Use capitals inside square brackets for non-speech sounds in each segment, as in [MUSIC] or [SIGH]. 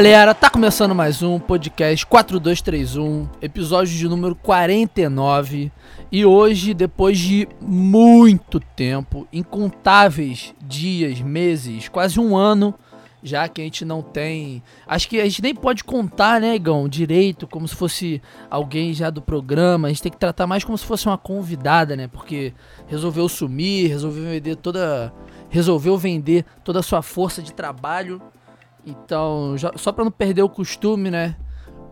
Galera, tá começando mais um podcast 4231, episódio de número 49. E hoje, depois de muito tempo, incontáveis dias, meses, quase um ano, já que a gente não tem. Acho que a gente nem pode contar, né, Igão, direito, como se fosse alguém já do programa. A gente tem que tratar mais como se fosse uma convidada, né? Porque resolveu sumir, resolveu vender toda. Resolveu vender toda a sua força de trabalho. Então, já, só pra não perder o costume, né?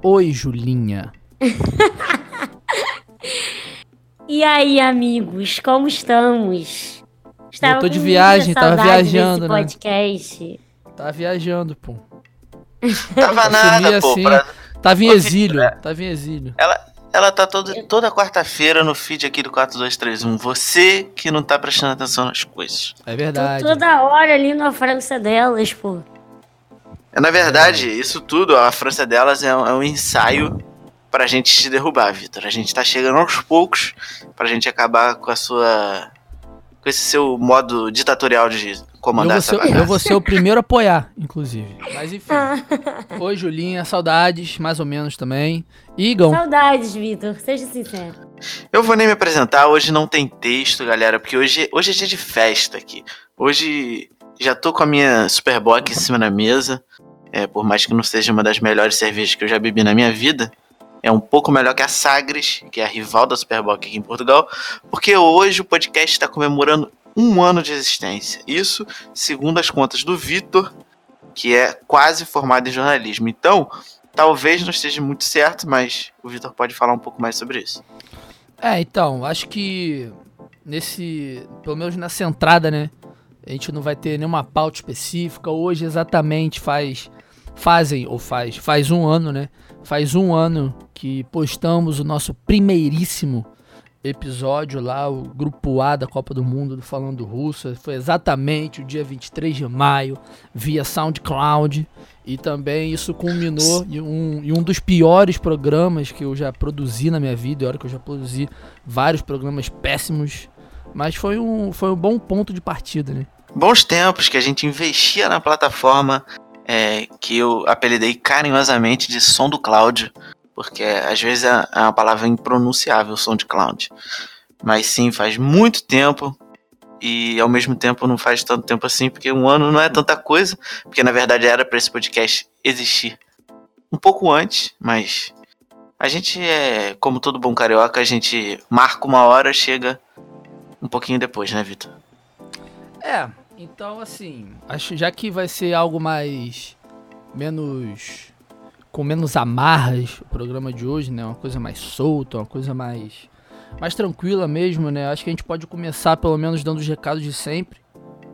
Oi, Julinha. [LAUGHS] E aí, amigos, como estamos? Eu tô de viagem, tava viajando, né? podcast. Tava viajando, pô. Tava nada, pô. assim, pra- Tava em exílio, é. tava em exílio. Ela, ela tá toda, toda quarta-feira no feed aqui do 4231. Você que não tá prestando atenção nas coisas. É Tô verdade. toda hora ali na França delas, pô. Na verdade, isso tudo, a França delas é um, é um ensaio pra gente te derrubar, Vitor. A gente tá chegando aos poucos pra gente acabar com a sua. com esse seu modo ditatorial de Eu comandar vou, essa ser, bagaça. eu vou ser o primeiro a apoiar, inclusive. [LAUGHS] Mas enfim. Oi, Julinha, saudades, mais ou menos também. Igão, Saudades, Vitor, seja sincero. Eu vou nem me apresentar, hoje não tem texto, galera, porque hoje, hoje é dia de festa aqui. Hoje já tô com a minha Superbock em cima da mesa. É, por mais que não seja uma das melhores cervejas que eu já bebi na minha vida, é um pouco melhor que a Sagres, que é a rival da Superbock aqui em Portugal, porque hoje o podcast está comemorando um ano de existência. Isso segundo as contas do Vitor, que é quase formado em jornalismo. Então, talvez não esteja muito certo, mas o Vitor pode falar um pouco mais sobre isso. É, então, acho que nesse, pelo menos nessa entrada, né, a gente não vai ter nenhuma pauta específica. Hoje exatamente faz, fazem, ou faz, faz um ano, né, faz um ano que postamos o nosso primeiríssimo episódio lá, o grupo A da Copa do Mundo do Falando Russo. Foi exatamente o dia 23 de maio, via SoundCloud. E também isso culminou em um, em um dos piores programas que eu já produzi na minha vida. E olha que eu já produzi vários programas péssimos. Mas foi um, foi um bom ponto de partida, né? bons tempos que a gente investia na plataforma é, que eu apelidei carinhosamente de som do Cláudio, porque às vezes é é uma palavra impronunciável, som de Cláudio. Mas sim, faz muito tempo e ao mesmo tempo não faz tanto tempo assim, porque um ano não é tanta coisa, porque na verdade era para esse podcast existir um pouco antes, mas a gente é, como todo bom carioca, a gente marca uma hora, chega um pouquinho depois, né, Vitor? É, então assim, acho já que vai ser algo mais menos com menos amarras o programa de hoje, né? Uma coisa mais solta, uma coisa mais mais tranquila mesmo, né? Acho que a gente pode começar pelo menos dando os recados de sempre,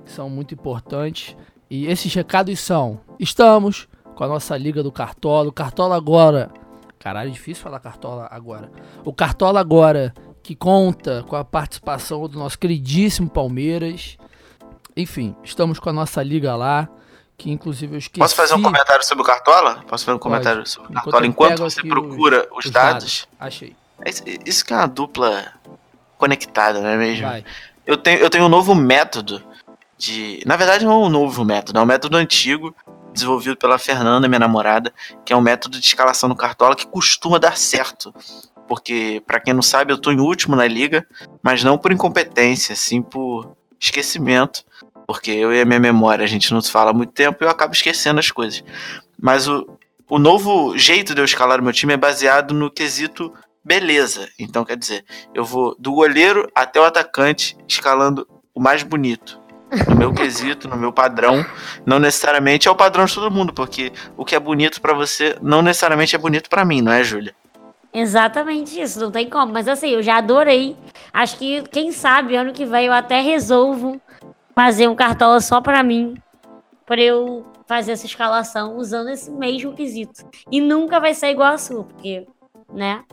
que são muito importantes. E esses recados são: estamos com a nossa liga do Cartola, o Cartola agora. Caralho, é difícil falar Cartola agora. O Cartola agora que conta com a participação do nosso queridíssimo Palmeiras. Enfim, estamos com a nossa liga lá, que inclusive eu esqueci. Posso fazer um comentário sobre o Cartola? Posso fazer um comentário sobre o Enquanto Cartola enquanto pego você procura os, os dados? Achei. Isso, isso que é uma dupla conectada, não é mesmo? Vai. Eu tenho, eu tenho um novo método de. Na verdade, não é um novo método, é um método antigo, desenvolvido pela Fernanda, minha namorada, que é um método de escalação no Cartola que costuma dar certo. Porque, pra quem não sabe, eu tô em último na liga, mas não por incompetência, sim por esquecimento. Porque eu e a minha memória, a gente não se fala há muito tempo e eu acabo esquecendo as coisas. Mas o, o novo jeito de eu escalar o meu time é baseado no quesito beleza. Então, quer dizer, eu vou do goleiro até o atacante escalando o mais bonito. No meu quesito, no meu padrão. Não necessariamente é o padrão de todo mundo, porque o que é bonito pra você não necessariamente é bonito pra mim, não é, Júlia? Exatamente isso, não tem como. Mas assim, eu já adorei. Acho que, quem sabe, ano que vem eu até resolvo fazer um cartola só pra mim. Pra eu fazer essa escalação usando esse mesmo quesito. E nunca vai ser igual a sua, porque, né?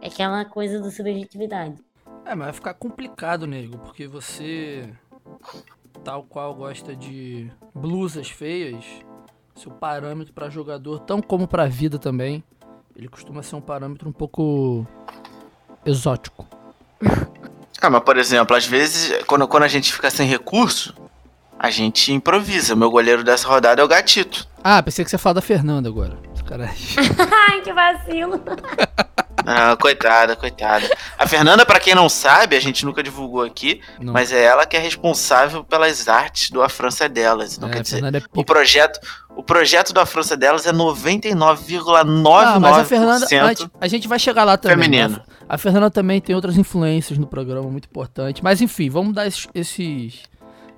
É aquela coisa da subjetividade. É, mas vai ficar complicado, nego, porque você, tal qual gosta de blusas feias, seu parâmetro pra jogador, tão como pra vida também, ele costuma ser um parâmetro um pouco exótico. Ah, mas por exemplo, às vezes, quando, quando a gente fica sem recurso, a gente improvisa. Meu goleiro dessa rodada é o Gatito. Ah, pensei que você ia falar da Fernanda agora. Sacanagem. [LAUGHS] Ai, que vacilo. [LAUGHS] Ah, coitada, coitada. A Fernanda, pra quem não sabe, a gente nunca divulgou aqui, Não. mas é ela que é responsável pelas artes do A França é Delas. Não É, quer dizer, é o projeto, o projeto do A França é Delas é 99,99% Ah, mas a Fernanda, a, a gente vai chegar lá também. feminino. né? A Fernanda também tem outras influências no programa muito importante. Mas enfim, vamos dar esses, esses,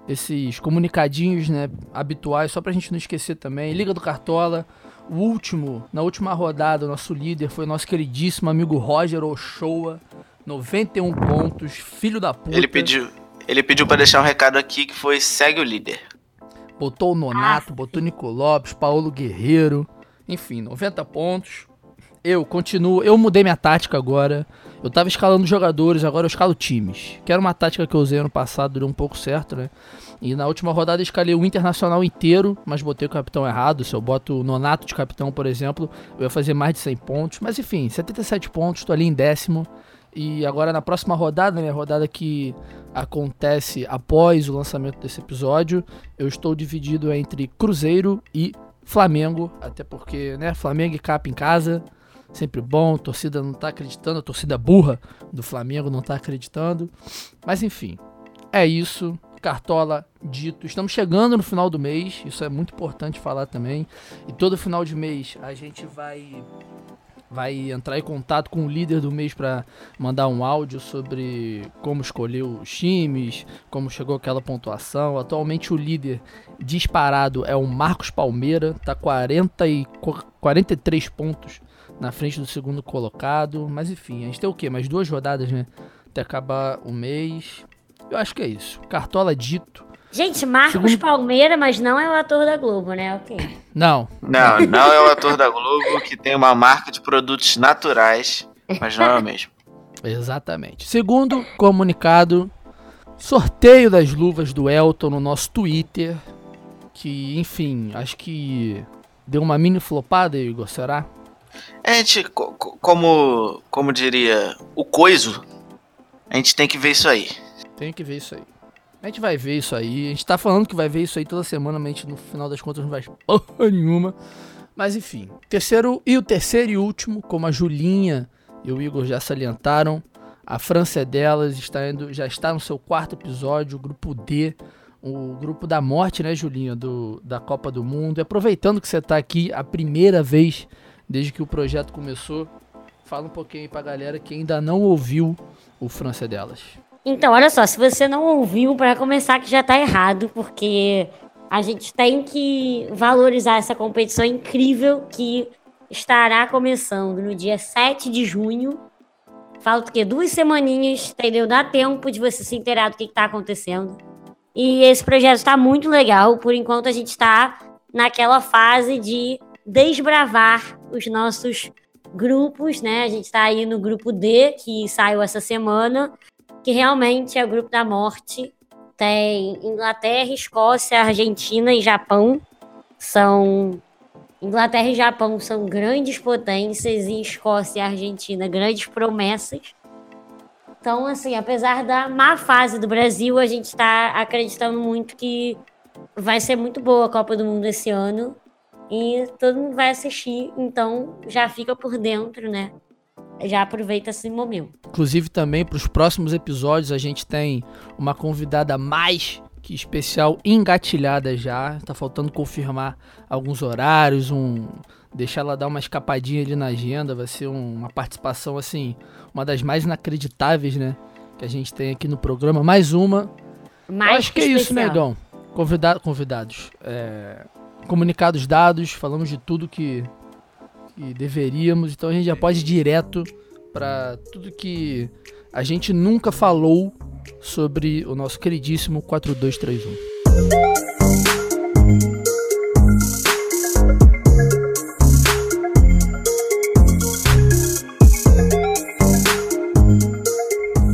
esses comunicadinhos, né, habituais, só pra gente não esquecer também. Liga do Cartola. O último, na última rodada, o nosso líder foi o nosso queridíssimo amigo Roger Ochoa. 91 pontos, filho da puta. Ele pediu, ele pediu para deixar um recado aqui que foi segue o líder. Botou o Nonato, botou o Nico Lopes, Paulo Guerreiro. Enfim, 90 pontos. Eu continuo. Eu mudei minha tática agora. Eu tava escalando jogadores, agora eu escalo times. Que era uma tática que eu usei ano passado, deu um pouco certo, né? E na última rodada eu escalei o Internacional inteiro, mas botei o capitão errado. Se eu boto o Nonato de capitão, por exemplo, eu ia fazer mais de 100 pontos. Mas enfim, 77 pontos, tô ali em décimo. E agora na próxima rodada, né? Rodada que acontece após o lançamento desse episódio, eu estou dividido entre Cruzeiro e Flamengo, até porque, né, Flamengo e Capa em casa, sempre bom, a torcida não tá acreditando, a torcida burra do Flamengo não tá acreditando. Mas enfim, é isso. Cartola dito. Estamos chegando no final do mês, isso é muito importante falar também. E todo final de mês a gente vai vai entrar em contato com o líder do mês para mandar um áudio sobre como escolheu os times, como chegou aquela pontuação. Atualmente o líder disparado é o Marcos Palmeira, tá 40 e, qu- 43 pontos na frente do segundo colocado. Mas enfim, a gente tem o quê? Mais duas rodadas, né? Até acabar o mês. Eu acho que é isso. Cartola dito. Gente, Marcos Segundo- Palmeira, mas não é o ator da Globo, né? Ok. Não, Não, não é o ator da Globo que tem uma marca de produtos naturais, mas não é o mesmo. [LAUGHS] Exatamente. Segundo comunicado, sorteio das luvas do Elton no nosso Twitter. Que, enfim, acho que deu uma mini flopada, Igor, será? É, gente, co- co- como, como diria o coiso, a gente tem que ver isso aí. Tem que ver isso aí. A gente vai ver isso aí. A gente tá falando que vai ver isso aí toda semana, mas a gente no final das contas não vai porra nenhuma. Mas enfim. Terceiro e o terceiro e último, como a Julinha e o Igor já salientaram, a França é delas, está indo, já está no seu quarto episódio, o grupo D, o grupo da morte, né, Julinha, do, da Copa do Mundo. E aproveitando que você tá aqui a primeira vez desde que o projeto começou, fala um pouquinho aí pra galera que ainda não ouviu o França delas. Então, olha só, se você não ouviu, para começar que já tá errado, porque a gente tem que valorizar essa competição incrível que estará começando no dia 7 de junho. Falta o quê? Duas semaninhas, entendeu? Dá tempo de você se inteirar do que, que tá acontecendo. E esse projeto está muito legal. Por enquanto, a gente está naquela fase de desbravar os nossos grupos, né? A gente está aí no grupo D, que saiu essa semana que realmente é o grupo da morte. Tem Inglaterra, Escócia, Argentina e Japão. São. Inglaterra e Japão são grandes potências e Escócia e Argentina grandes promessas. Então, assim, apesar da má fase do Brasil, a gente está acreditando muito que vai ser muito boa a Copa do Mundo esse ano. E todo mundo vai assistir, então já fica por dentro, né? Já aproveita esse momento. Inclusive também para os próximos episódios a gente tem uma convidada mais que especial engatilhada já. Tá faltando confirmar alguns horários, um deixar ela dar uma escapadinha ali na agenda, vai ser um- uma participação assim, uma das mais inacreditáveis, né, que a gente tem aqui no programa. Mais uma. Mais Eu acho que é isso, negão. Convida convidados, é, comunicados dados, falamos de tudo que que deveríamos, então a gente já pode ir direto para tudo que a gente nunca falou sobre o nosso queridíssimo 4231.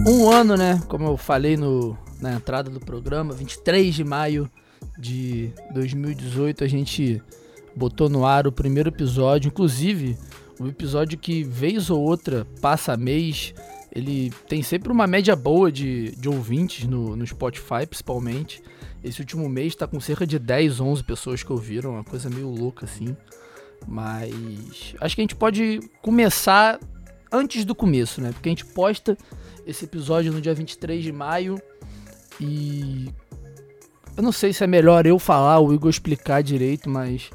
Um ano, né? Como eu falei no, na entrada do programa, 23 de maio de 2018, a gente botou no ar o primeiro episódio. Inclusive, o episódio que vez ou outra passa mês, ele tem sempre uma média boa de, de ouvintes no, no Spotify, principalmente. Esse último mês tá com cerca de 10, 11 pessoas que ouviram, uma coisa meio louca assim. Mas acho que a gente pode começar antes do começo, né? Porque a gente posta esse episódio no dia 23 de maio e eu não sei se é melhor eu falar ou o Igor explicar direito, mas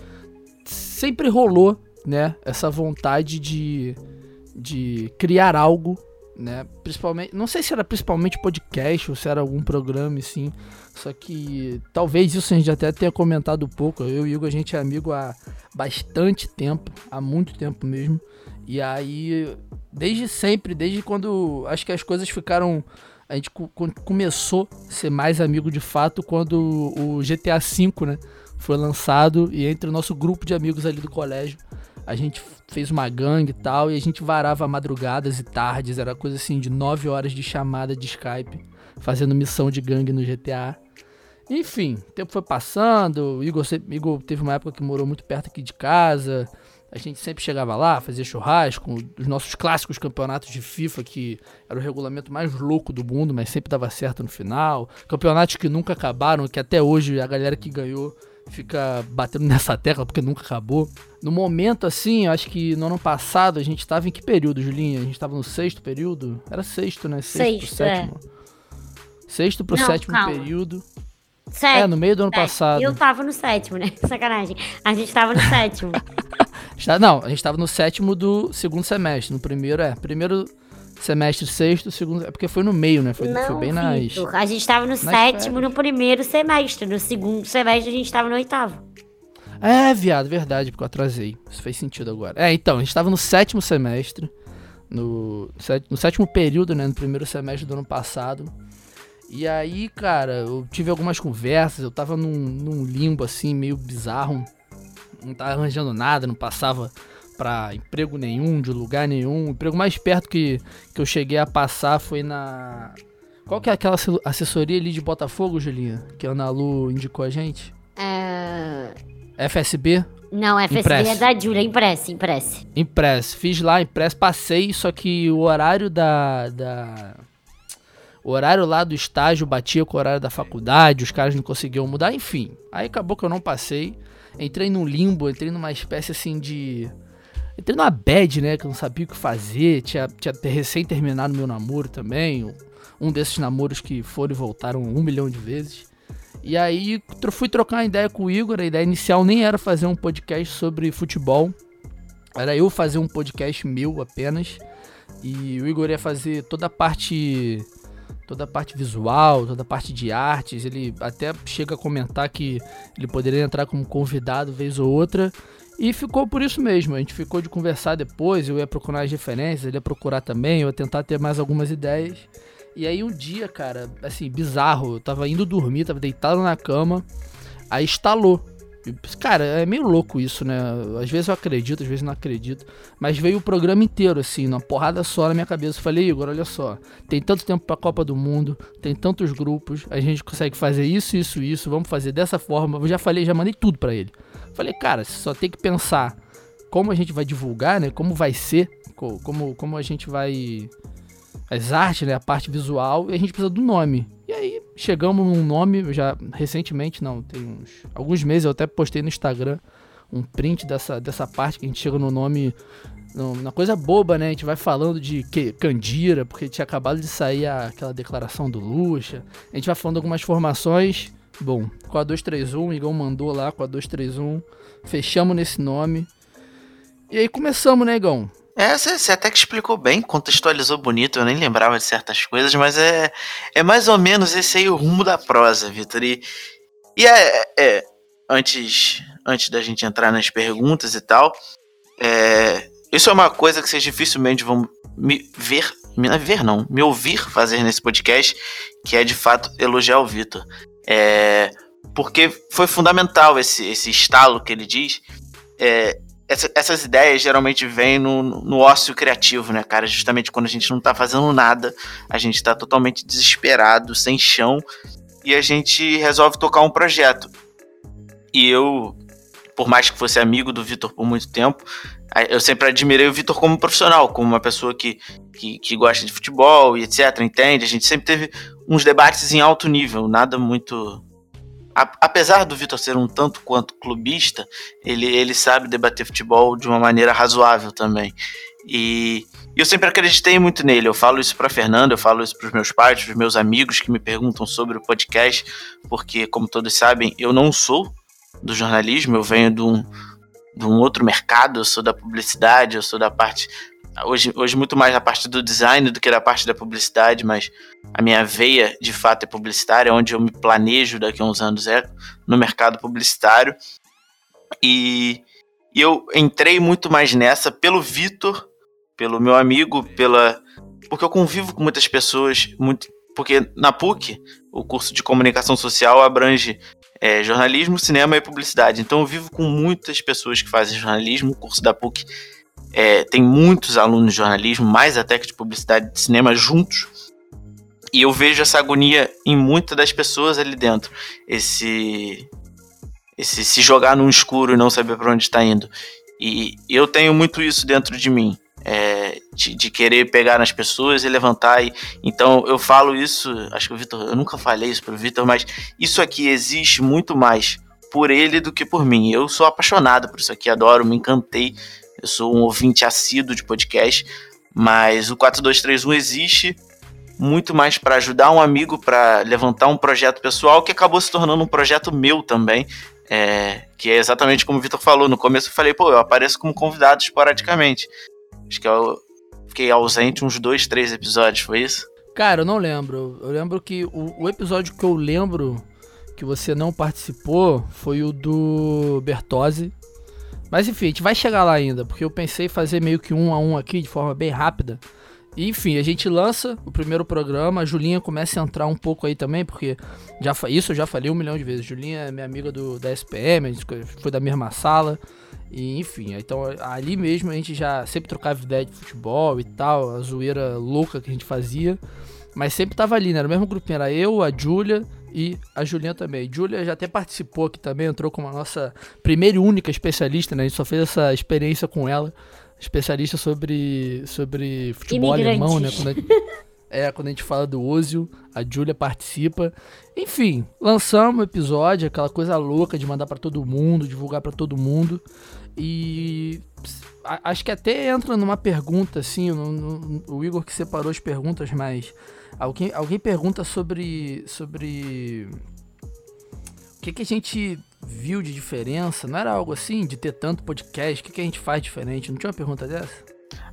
sempre rolou, né, essa vontade de de criar algo né? Principalmente, não sei se era principalmente podcast ou se era algum programa assim. Só que talvez isso a gente até tenha comentado pouco. Eu e o Igor a gente é amigo há bastante tempo, há muito tempo mesmo. E aí, desde sempre, desde quando acho que as coisas ficaram a gente começou a ser mais amigo de fato quando o GTA V, né, foi lançado e entre o nosso grupo de amigos ali do colégio, a gente fez uma gangue e tal, e a gente varava madrugadas e tardes, era coisa assim de 9 horas de chamada de Skype, fazendo missão de gangue no GTA. Enfim, o tempo foi passando, o Igor, Igor teve uma época que morou muito perto aqui de casa, a gente sempre chegava lá, fazia churrasco, os nossos clássicos campeonatos de FIFA, que era o regulamento mais louco do mundo, mas sempre dava certo no final. Campeonatos que nunca acabaram, que até hoje a galera que ganhou fica batendo [LAUGHS] nessa tecla porque nunca acabou. No momento, assim, eu acho que no ano passado a gente tava em que período, Julinha? A gente tava no sexto período? Era sexto, né? Sexto, sexto pro sétimo. É. Sexto pro Não, sétimo calma. período. Sétimo. É, no meio do ano passado. Eu tava no sétimo, né? [LAUGHS] Sacanagem. A gente tava no sétimo. [LAUGHS] Não, a gente tava no sétimo do segundo semestre. No primeiro, é. Primeiro semestre sexto, segundo. É porque foi no meio, né? Foi, não, foi bem Victor, nas. A gente tava no sétimo férias. no primeiro semestre. No segundo semestre a gente tava no oitavo. É, viado, verdade, porque eu atrasei. Isso fez sentido agora. É, então, a gente tava no sétimo semestre. No, no sétimo período, né? No primeiro semestre do ano passado. E aí, cara, eu tive algumas conversas, eu tava num, num limbo assim, meio bizarro. Não tava arranjando nada, não passava para emprego nenhum, de lugar nenhum. O emprego mais perto que, que eu cheguei a passar foi na. Qual que é aquela assessoria ali de Botafogo, Julinha? Que a Ana Lu indicou a gente? É. FSB? Não, FSB Impress. é da Júlia, Impress, Impress. Impress. Fiz lá, Impress, passei, só que o horário da. da... O horário lá do estágio batia com o horário da faculdade, os caras não conseguiam mudar, enfim. Aí acabou que eu não passei. Entrei num limbo, entrei numa espécie assim de Entrei numa bad, né? Que eu não sabia o que fazer. Tinha, tinha recém terminado meu namoro também. Um desses namoros que foram e voltaram um milhão de vezes. E aí fui trocar uma ideia com o Igor. A ideia inicial nem era fazer um podcast sobre futebol. Era eu fazer um podcast meu apenas. E o Igor ia fazer toda a parte. Toda a parte visual, toda a parte de artes. Ele até chega a comentar que ele poderia entrar como convidado vez ou outra. E ficou por isso mesmo. A gente ficou de conversar depois. Eu ia procurar as referências, ele ia procurar também. Eu ia tentar ter mais algumas ideias. E aí um dia, cara, assim, bizarro. Eu tava indo dormir, tava deitado na cama. Aí instalou. Cara, é meio louco isso, né? Às vezes eu acredito, às vezes não acredito. Mas veio o programa inteiro, assim, numa porrada só na minha cabeça. Eu falei, Igor, olha só. Tem tanto tempo pra Copa do Mundo, tem tantos grupos, a gente consegue fazer isso, isso, isso. Vamos fazer dessa forma. Eu já falei, já mandei tudo para ele. Falei, cara, só tem que pensar como a gente vai divulgar, né? Como vai ser, como, como a gente vai. As artes, né? A parte visual, e a gente precisa do nome. E aí chegamos num nome, já recentemente, não, tem uns. Alguns meses eu até postei no Instagram um print dessa, dessa parte que a gente chega no nome. Na coisa boba, né? A gente vai falando de que, Candira, porque tinha acabado de sair a, aquela declaração do Lucha. A gente vai falando algumas formações Bom, com a 231, o Igão mandou lá com a 231. Fechamos nesse nome. E aí começamos, né, Igão? É, você até que explicou bem, contextualizou bonito, eu nem lembrava de certas coisas, mas é, é mais ou menos esse aí o rumo da prosa, Vitor. E, e é, é, antes, antes da gente entrar nas perguntas e tal, é, isso é uma coisa que vocês dificilmente vão me ver, me ver não, me ouvir fazer nesse podcast, que é de fato elogiar o Vitor. É, porque foi fundamental esse, esse estalo que ele diz. É, essa, essas ideias geralmente vêm no, no ócio criativo, né, cara? Justamente quando a gente não tá fazendo nada, a gente tá totalmente desesperado, sem chão, e a gente resolve tocar um projeto. E eu, por mais que fosse amigo do Vitor por muito tempo, eu sempre admirei o Vitor como profissional, como uma pessoa que, que, que, gosta de futebol e etc, entende? A gente sempre teve uns debates em alto nível, nada muito apesar do Vitor ser um tanto quanto clubista, ele, ele sabe debater futebol de uma maneira razoável também. E eu sempre acreditei muito nele. Eu falo isso para Fernando, eu falo isso para os meus pais, para os meus amigos que me perguntam sobre o podcast, porque, como todos sabem, eu não sou do jornalismo, eu venho de um, de um outro mercado, eu sou da publicidade, eu sou da parte. Hoje, hoje, muito mais da parte do design do que da parte da publicidade, mas a minha veia de fato é publicitária, onde eu me planejo daqui a uns anos é no mercado publicitário. E, e eu entrei muito mais nessa pelo Vitor pelo meu amigo, pela porque eu convivo com muitas pessoas, muito, porque na PUC o curso de comunicação social abrange é, jornalismo, cinema e publicidade. Então eu vivo com muitas pessoas que fazem jornalismo. O curso da PUC é, tem muitos alunos de jornalismo, mais até que de publicidade de cinema juntos. E eu vejo essa agonia em muitas das pessoas ali dentro. Esse, esse se jogar no escuro e não saber para onde está indo. E eu tenho muito isso dentro de mim é, de, de, querer pegar nas pessoas e levantar. E, então eu falo isso, acho que o Vitor, eu nunca falei isso pro Vitor, mas isso aqui existe muito mais por ele do que por mim. Eu sou apaixonado por isso aqui, adoro, me encantei. Eu sou um ouvinte assíduo de podcast, mas o 4231 existe muito mais para ajudar um amigo para levantar um projeto pessoal que acabou se tornando um projeto meu também. É, que é exatamente como o Vitor falou. No começo eu falei, pô, eu apareço como convidado esporadicamente. Acho que eu fiquei ausente uns dois, três episódios, foi isso? Cara, eu não lembro. Eu lembro que o, o episódio que eu lembro que você não participou foi o do Bertozzi. Mas enfim, a gente vai chegar lá ainda, porque eu pensei fazer meio que um a um aqui de forma bem rápida. E, enfim, a gente lança o primeiro programa, a Julinha começa a entrar um pouco aí também, porque já isso eu já falei um milhão de vezes. Julinha é minha amiga do, da SPM, a gente foi da mesma sala. E enfim, então ali mesmo a gente já sempre trocava ideia de futebol e tal, a zoeira louca que a gente fazia. Mas sempre tava ali, né? Era o mesmo grupinho, era eu, a Júlia e a Julinha também. Júlia já até participou aqui também, entrou como a nossa primeira e única especialista, né? A gente só fez essa experiência com ela. Especialista sobre, sobre futebol alemão, né? Quando gente, [LAUGHS] é, quando a gente fala do Ozil, a Júlia participa. Enfim, lançamos o episódio, aquela coisa louca de mandar para todo mundo, divulgar para todo mundo. E acho que até entra numa pergunta, assim, no, no, o Igor que separou as perguntas, mas alguém, alguém pergunta sobre. sobre. O que, que a gente viu de diferença? Não era algo assim, de ter tanto podcast? O que, que a gente faz diferente? Não tinha uma pergunta dessa?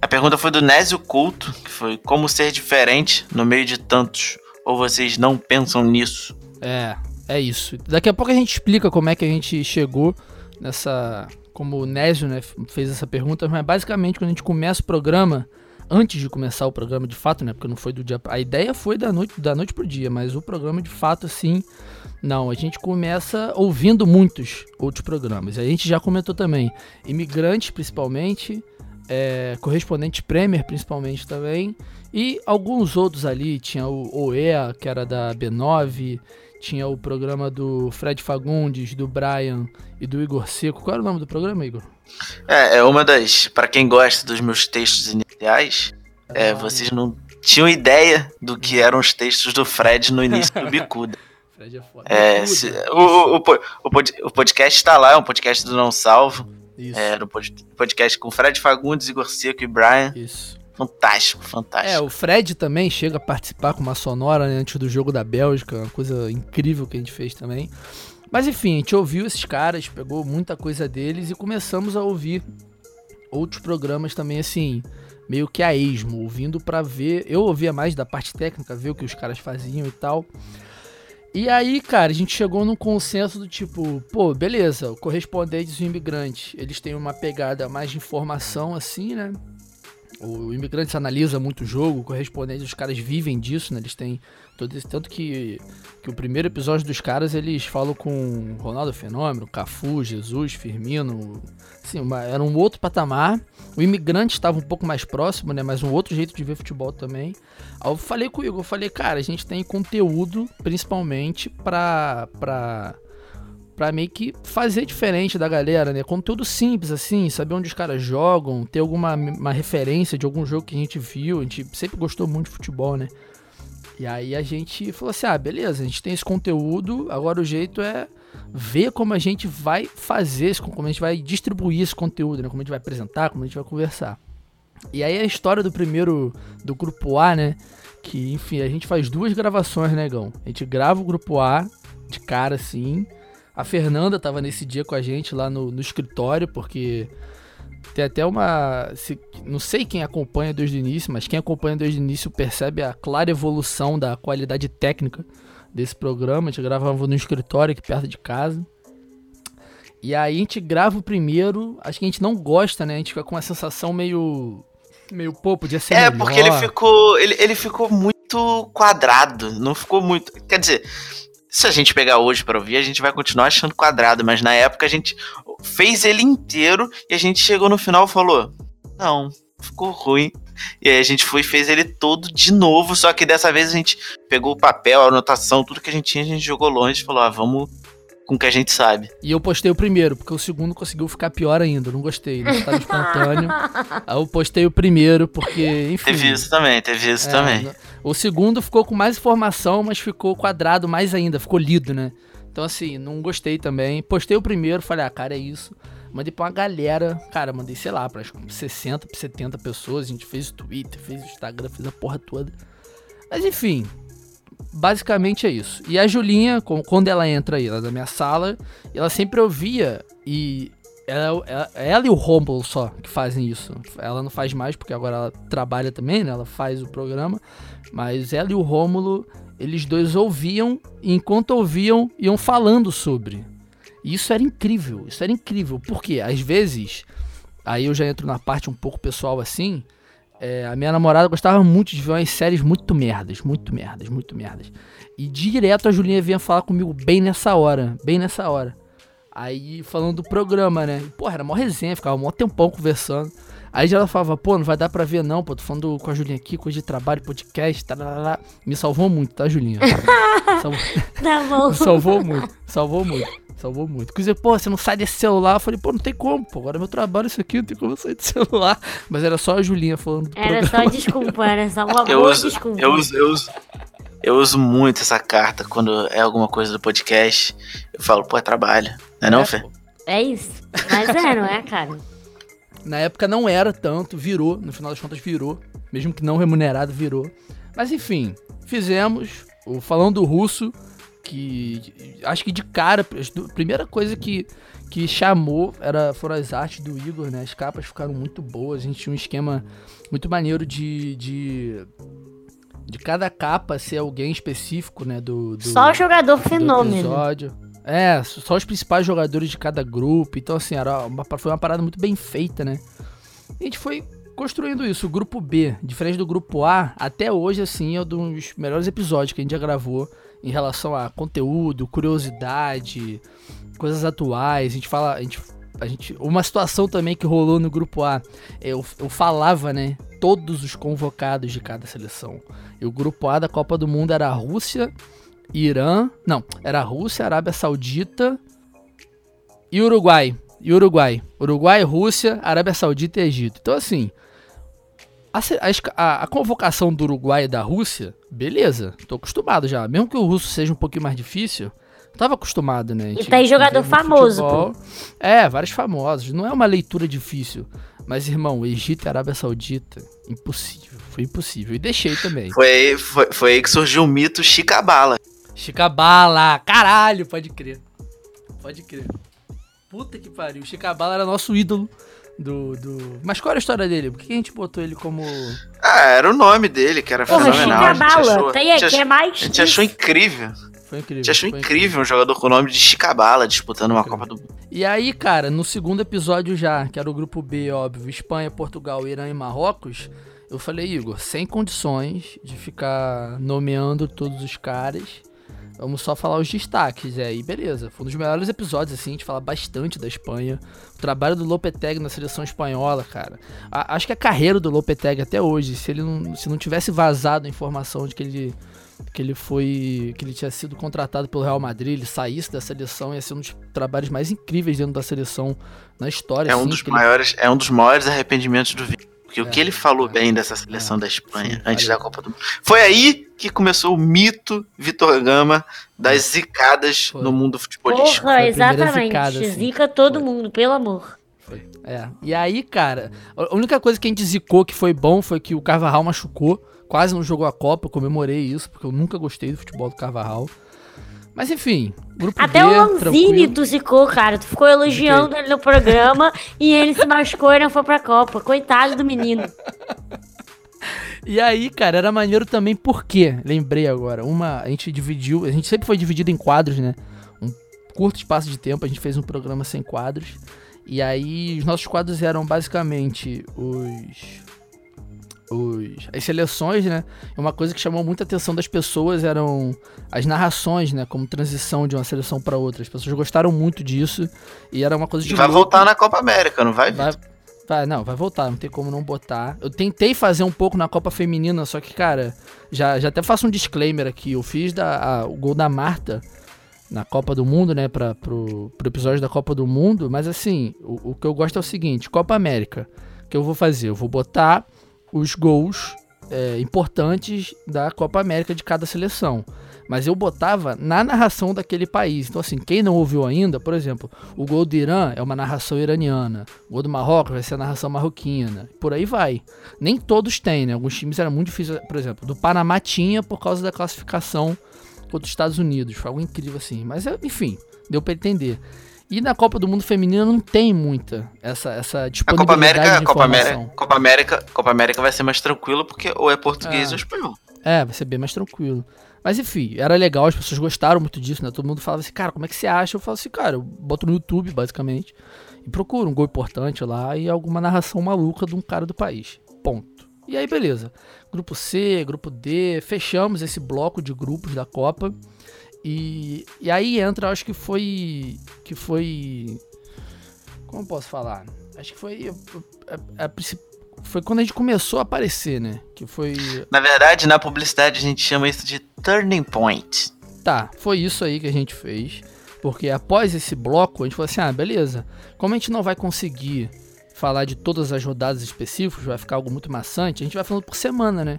A pergunta foi do Nésio Culto, que foi como ser diferente no meio de tantos? Ou vocês não pensam nisso? É, é isso. Daqui a pouco a gente explica como é que a gente chegou nessa como o Nésio né, fez essa pergunta, mas basicamente quando a gente começa o programa, antes de começar o programa de fato, né, porque não foi do dia, a ideia foi da noite, da noite pro dia, mas o programa de fato assim, não, a gente começa ouvindo muitos outros programas. A gente já comentou também, imigrantes principalmente, é, correspondente Premier principalmente também, e alguns outros ali, tinha o OEA, que era da B9, tinha o programa do Fred Fagundes, do Brian e do Igor Seco. Qual era o nome do programa, Igor? É, é uma das. para quem gosta dos meus textos iniciais, é, ah, vocês não tinham ideia do que eram os textos do Fred no início do Bicuda. [LAUGHS] Fred é foda. É, se, o, o, o, o, podcast está lá, é um podcast do Não Salvo. Isso. É, no podcast com Fred Fagundes, Igor Seco e Brian. Isso. Fantástico, fantástico. É, o Fred também chega a participar com uma sonora né, antes do jogo da Bélgica, uma coisa incrível que a gente fez também. Mas enfim, a gente ouviu esses caras, pegou muita coisa deles e começamos a ouvir outros programas também, assim, meio que a esmo, ouvindo para ver. Eu ouvia mais da parte técnica, ver o que os caras faziam e tal. E aí, cara, a gente chegou num consenso do tipo, pô, beleza, correspondentes e imigrantes, eles têm uma pegada mais de informação, assim, né? O Imigrantes analisa muito o jogo, correspondente, os caras vivem disso, né? Eles têm todo esse, tanto que, que o primeiro episódio dos caras eles falam com Ronaldo Fenômeno, Cafu, Jesus, Firmino, assim, uma, era um outro patamar. O imigrante estava um pouco mais próximo, né? Mas um outro jeito de ver futebol também. Aí eu falei com o Igor, eu falei, cara, a gente tem conteúdo principalmente para para meio que fazer diferente da galera, né? Conteúdo simples, assim, saber onde os caras jogam, ter alguma uma referência de algum jogo que a gente viu. A gente sempre gostou muito de futebol, né? E aí a gente falou assim: ah, beleza, a gente tem esse conteúdo, agora o jeito é ver como a gente vai fazer, esse, como a gente vai distribuir esse conteúdo, né? Como a gente vai apresentar, como a gente vai conversar. E aí a história do primeiro, do grupo A, né? Que, enfim, a gente faz duas gravações, negão. A gente grava o grupo A de cara, assim. A Fernanda tava nesse dia com a gente lá no, no escritório, porque tem até uma. Se, não sei quem acompanha desde o início, mas quem acompanha desde o início percebe a clara evolução da qualidade técnica desse programa. A gente gravava no escritório aqui perto de casa. E aí a gente grava o primeiro, acho que a gente não gosta, né? A gente fica com uma sensação meio. meio, pô, podia ser É, melhor. porque ele ficou. Ele, ele ficou muito quadrado. Não ficou muito. Quer dizer, se a gente pegar hoje pra ouvir, a gente vai continuar achando quadrado. Mas na época a gente fez ele inteiro e a gente chegou no final e falou: Não, ficou ruim. E aí a gente foi e fez ele todo de novo. Só que dessa vez a gente pegou o papel, a anotação, tudo que a gente tinha, a gente jogou longe e falou: Ah, vamos com o que a gente sabe. E eu postei o primeiro, porque o segundo conseguiu ficar pior ainda. eu Não gostei, não estava [LAUGHS] espontâneo. Aí eu postei o primeiro, porque, enfim. Teve isso também, teve isso é, também. no- O segundo ficou com mais informação, mas ficou quadrado mais ainda, ficou lido, né? Então, assim, não gostei também. Postei o primeiro, falei, ah, cara, é isso. Mandei pra uma galera, cara, mandei, sei lá, pra acho que 60, 70 pessoas. A gente fez o Twitter, fez o Instagram, fez a porra toda. Mas enfim, basicamente é isso. E a Julinha, quando ela entra aí, ela é da minha sala, ela sempre ouvia e ela, ela, ela e o Romulo só que fazem isso. Ela não faz mais porque agora ela trabalha também, né? Ela faz o programa. Mas ela e o Rômulo, eles dois ouviam e enquanto ouviam, iam falando sobre. E isso era incrível, isso era incrível. Porque às vezes, aí eu já entro na parte um pouco pessoal assim. é, a minha namorada gostava muito de ver umas séries muito merdas, muito merdas, muito merdas. E direto a Julinha vinha falar comigo bem nessa hora, bem nessa hora. Aí falando do programa, né? Porra, era mó resenha, ficava mó tempão conversando. Aí já ela falava, pô, não vai dar pra ver não, pô, tô falando com a Julinha aqui, coisa de trabalho, podcast, tarará. Me salvou muito, tá, Julinha? [LAUGHS] Salvou, Tá bom. [LAUGHS] salvou muito, salvou muito, salvou muito. Inclusive, pô, você não sai desse celular? Eu falei, pô, não tem como, pô, agora é meu trabalho isso aqui, não tem como eu sair do celular. Mas era só a Julinha falando do Era programa. só desculpa, era só uma [LAUGHS] Eu boa uso, desculpa. eu uso, eu uso. Eu uso muito essa carta quando é alguma coisa do podcast. Eu falo, pô, é trabalho. Não é não, Fê? É isso. Mas é, não é, cara? Na época não era tanto, virou, no final das contas virou, mesmo que não remunerado, virou. Mas enfim, fizemos o falando do russo, que acho que de cara, a primeira coisa que, que chamou era, foram as artes do Igor, né? As capas ficaram muito boas, a gente tinha um esquema muito maneiro de. de de cada capa ser alguém específico, né? Do, do, Só o jogador do fenômeno. episódio. É, só os principais jogadores de cada grupo. Então, assim, era uma, foi uma parada muito bem feita, né? E a gente foi construindo isso. O grupo B, diferente do grupo A, até hoje, assim, é um dos melhores episódios que a gente já gravou em relação a conteúdo, curiosidade, coisas atuais. A gente fala. A gente, a gente, uma situação também que rolou no grupo A, eu, eu falava, né? Todos os convocados de cada seleção. E o grupo A da Copa do Mundo era a Rússia, Irã. Não, era Rússia, Arábia Saudita e Uruguai. E Uruguai. Uruguai, Rússia, Arábia Saudita e Egito. Então, assim. A, a a- convocação do Uruguai e da Rússia, beleza. Tô acostumado já. Mesmo que o russo seja um pouquinho mais difícil, tava acostumado, né? A gente tem jogador vê muito famoso, futebol. É, vários famosos. Não é uma leitura difícil. Mas, irmão, Egito e Arábia Saudita, impossível. Foi impossível. E deixei também. Foi, aí- foi, foi aí que surgiu o mito Chicabala. Chicabala, caralho, pode crer. Pode crer. Puta que pariu. Chicabala era nosso ídolo do, do. Mas qual era a história dele? Por que a gente botou ele como. Ah, era o nome dele, que era Porra, fenomenal. Chicabala. Tem gente aqui, é mais. a gente achou incrível. Foi incrível. A gente achou foi incrível um jogador com o nome de Chicabala disputando uma Incrível. Copa do Mundo. E aí, cara, no segundo episódio já, que era o grupo B, óbvio, Espanha, Portugal, Irã e Marrocos, eu falei, Igor, sem condições de ficar nomeando todos os caras. Vamos só falar os destaques. E aí, beleza. Foi um dos melhores episódios, assim, a gente fala bastante da Espanha. O trabalho do Lopetegui na seleção espanhola, cara. A- acho que a carreira do Lopetegui até hoje, se ele não, se não tivesse vazado a informação de que ele que ele foi que ele tinha sido contratado pelo Real Madrid, ele saísse da seleção, ia ser um dos trabalhos mais incríveis dentro da seleção na história. É um assim, dos que ele- maiores, é um dos maiores arrependimentos do Vini. Porque É, o que ele falou é, bem dessa seleção é, da Espanha sim, antes da Copa do Mundo. Foi aí que começou o mito Vitor Gama das zicadas Foi. no mundo futebolístico. Porra, exatamente. zicada, assim. Zica todo Foi. mundo, pelo amor. É. E aí, cara, a única coisa que a gente zicou que foi bom foi que o Carvajal machucou. Quase não jogou a Copa, eu comemorei isso, porque eu nunca gostei do futebol do Carvajal. Mas enfim, grupo Até B, o Lanzini zicou, cara. Tu ficou elogiando ele no programa [LAUGHS] e ele se machucou e não foi pra Copa. Coitado do menino. E aí, cara, era maneiro também porque, lembrei agora, uma, a gente dividiu, a gente sempre foi dividido em quadros, né? Um curto espaço de tempo, a gente fez um programa sem quadros. E aí, os nossos quadros eram basicamente os os as seleções, né? E Uma coisa que chamou muita atenção das pessoas eram as narrações, né, como transição de uma seleção pra outra. As pessoas gostaram muito disso e era uma coisa de vai louco. voltar na Copa América, não vai? Vai, vai, não, vai voltar, não tem como não botar. Eu tentei fazer um pouco na Copa Feminina, só que, cara, já, já até faço um disclaimer aqui. Eu fiz da, a- o gol da Marta na Copa do Mundo, né, pra, pro, pro episódio da Copa do Mundo, mas assim, o, o que eu gosto é o seguinte: Copa América, o que eu vou fazer? Eu vou botar os gols é, importantes da Copa América de cada seleção. Mas eu botava na narração daquele país. Então, assim, quem não ouviu ainda, por exemplo, o gol do Irã é uma narração iraniana. O gol do Marrocos vai ser a narração marroquina. Por aí vai. Nem todos têm, né? Alguns times era muito difícil. Por exemplo, do Panamá tinha por causa da classificação contra os Estados Unidos. Foi algo incrível assim. Mas, é, enfim, deu pra entender. E na Copa do Mundo Feminino não tem muita essa, essa A disponibilidade Copa América, Copa. América, Copa América, Copa América vai ser mais tranquilo porque ou é português É. ou espanhol. É, vai ser bem mais tranquilo. Mas enfim, era legal, as pessoas gostaram muito disso, né? Todo mundo falava assim, cara, como é que você acha? Eu falo assim, cara, eu boto no YouTube, basicamente, e procuro um gol importante lá e alguma narração maluca de um cara do país. Ponto. E aí, beleza. Grupo C, grupo D, fechamos esse bloco de grupos da Copa. E, e aí entra, acho que foi. Que foi. Como posso falar? Acho que foi. a- a- a foi quando a gente começou a aparecer, né? Que foi. Na verdade, na publicidade a gente chama isso de turning point. Tá, foi isso aí que a gente fez. Porque após esse bloco, a gente falou assim: ah, beleza. Como a gente não vai conseguir falar de todas as rodadas específicas, vai ficar algo muito maçante, a gente vai falando por semana, né?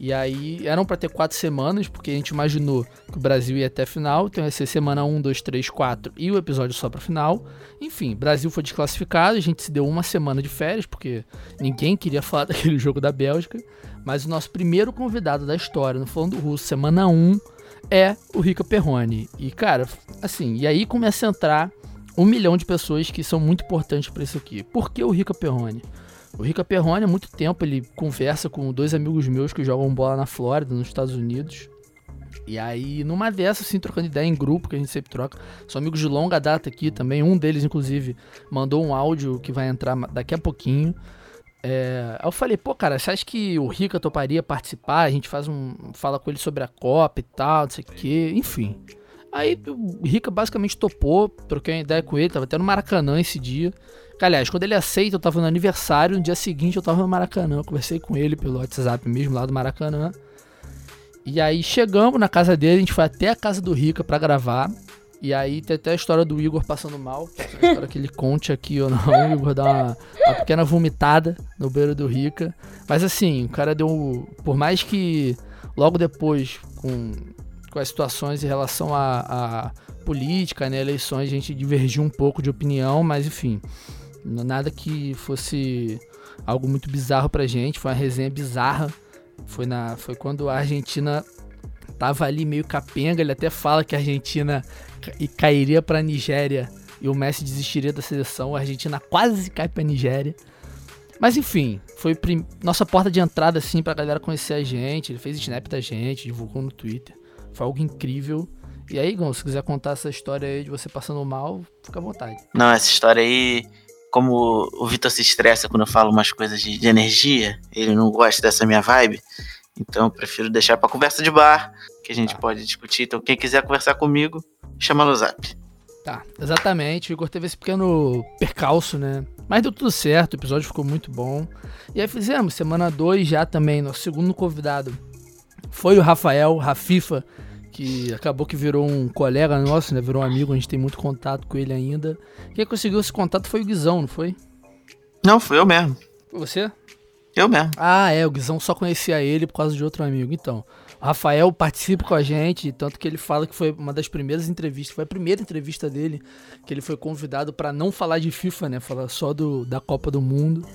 E aí eram pra ter quatro semanas, porque a gente imaginou que o Brasil ia até a final, então ia ser semana 1, 2, 3, 4 e o episódio só pra final. Enfim, Brasil foi desclassificado, a gente se deu uma semana de férias, porque ninguém queria [LAUGHS] falar daquele jogo da Bélgica. Mas o nosso primeiro convidado da história no Falando Russo, semana 1, é o Rica Perrone. E, cara, assim, e aí começa a entrar um milhão de pessoas que são muito importantes pra isso aqui. Por que o Rica Perrone? O Rica Perrone, há muito tempo, ele conversa com dois amigos meus que jogam bola na Flórida, nos Estados Unidos. E aí, numa dessas, assim, trocando ideia em grupo, que a gente sempre troca. São amigos de longa data aqui também. Um deles, inclusive, mandou um áudio que vai entrar daqui a pouquinho. É, aí eu falei, pô, cara, você acha que o Rica toparia participar? A gente faz um. fala com ele sobre a Copa e tal, não sei o quê, enfim. Aí o Rica basicamente topou, troquei uma ideia com ele, tava até no Maracanã esse dia. Aliás, quando ele aceita, eu tava no aniversário, no dia seguinte eu tava no Maracanã. Eu conversei com ele pelo WhatsApp mesmo, lá do Maracanã. E aí chegamos na casa dele, a gente foi até a casa do Rica pra gravar. E aí tem até a história do Igor passando mal, que é a história que ele conte aqui ou não. O Igor dá uma, uma pequena vomitada no beiro do Rica. Mas assim, o cara deu. Por mais que logo depois, com, com as situações em relação à política, né, eleições, a gente divergiu um pouco de opinião, mas enfim, nada que fosse algo muito bizarro pra gente. Foi uma resenha bizarra. Foi, na, foi quando a Argentina tava ali meio capenga. Ele até fala que a Argentina ca- cairia pra Nigéria e o Messi desistiria da seleção. A Argentina quase cai pra Nigéria. Mas enfim, foi nossa porta de entrada assim pra galera conhecer a gente. Ele fez snap da gente, divulgou no Twitter. Foi algo incrível. E aí, Gon, se quiser contar essa história aí de você passando mal, fica à vontade. Não, essa história aí, como o Vitor se estressa quando eu falo umas coisas de, de energia, ele não gosta dessa minha vibe, então eu prefiro deixar pra conversa de bar, que a gente Tá. pode discutir. Então, quem quiser conversar comigo, chama no zap. Tá, exatamente. O Igor teve esse pequeno percalço, né? Mas deu tudo certo, o episódio ficou muito bom. E aí fizemos, semana 2 já também, nosso segundo convidado foi o Rafael, Rafifa, que acabou que virou um colega nosso, né? Virou um amigo, a gente tem muito contato com ele ainda. Quem conseguiu esse contato foi o Guizão, não foi? Não, fui eu mesmo. Foi você? Eu mesmo. Ah, é, o Guizão só conhecia ele por causa de outro amigo. Então, o Rafael participa com a gente, tanto que ele fala que foi uma das primeiras entrevistas, foi a primeira entrevista dele, que ele foi convidado para não falar de FIFA, né? Falar só do, da Copa do Mundo.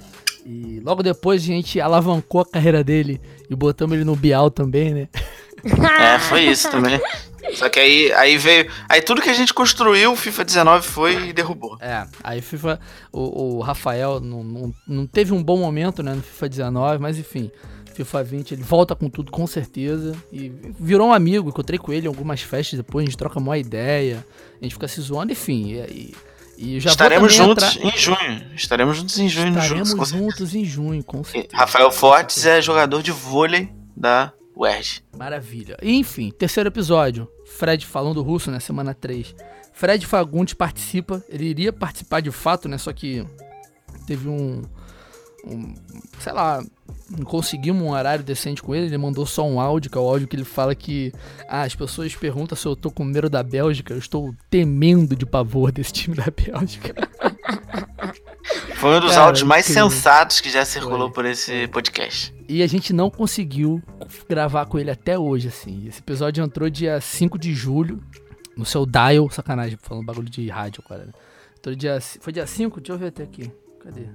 E logo depois a gente alavancou a carreira dele e botamos ele no Bial também, né? [LAUGHS] É, foi isso também. [LAUGHS] Só que aí, aí veio. Aí tudo que a gente construiu, o FIFA 19 foi e derrubou. É, aí FIFA. O, o Rafael não, não, não teve um bom momento né, no FIFA 19, mas enfim. FIFA 20, ele volta com tudo com certeza. E virou um amigo, encontrei com ele em algumas festas depois, a gente troca uma ideia, a gente fica se zoando, enfim. E, e já Estaremos juntos entrar... em junho. Estaremos juntos em junho. Estaremos juntos, juntos em junho, com certeza. Rafael Fortes é jogador de vôlei da Maravilha. Enfim, terceiro episódio. Fred falando russo, né? Semana 3. Fred Fagundes participa. Ele iria participar de fato, né? Só que teve um. um sei lá. Não conseguimos um horário decente com ele. Ele mandou só um áudio, que é o áudio que ele fala que. Ah, as pessoas perguntam se eu tô com medo da Bélgica. Eu estou temendo de pavor desse time da Bélgica. [LAUGHS] Foi um dos Cara, áudios mais sensatos que já circulou Foi. por esse podcast. E a gente não conseguiu gravar com ele até hoje, assim. Esse episódio entrou dia 5 de julho, no seu dial. Sacanagem, falando bagulho de rádio agora. Né? Entrou dia, foi dia 5? Deixa eu ver até aqui. Cadê?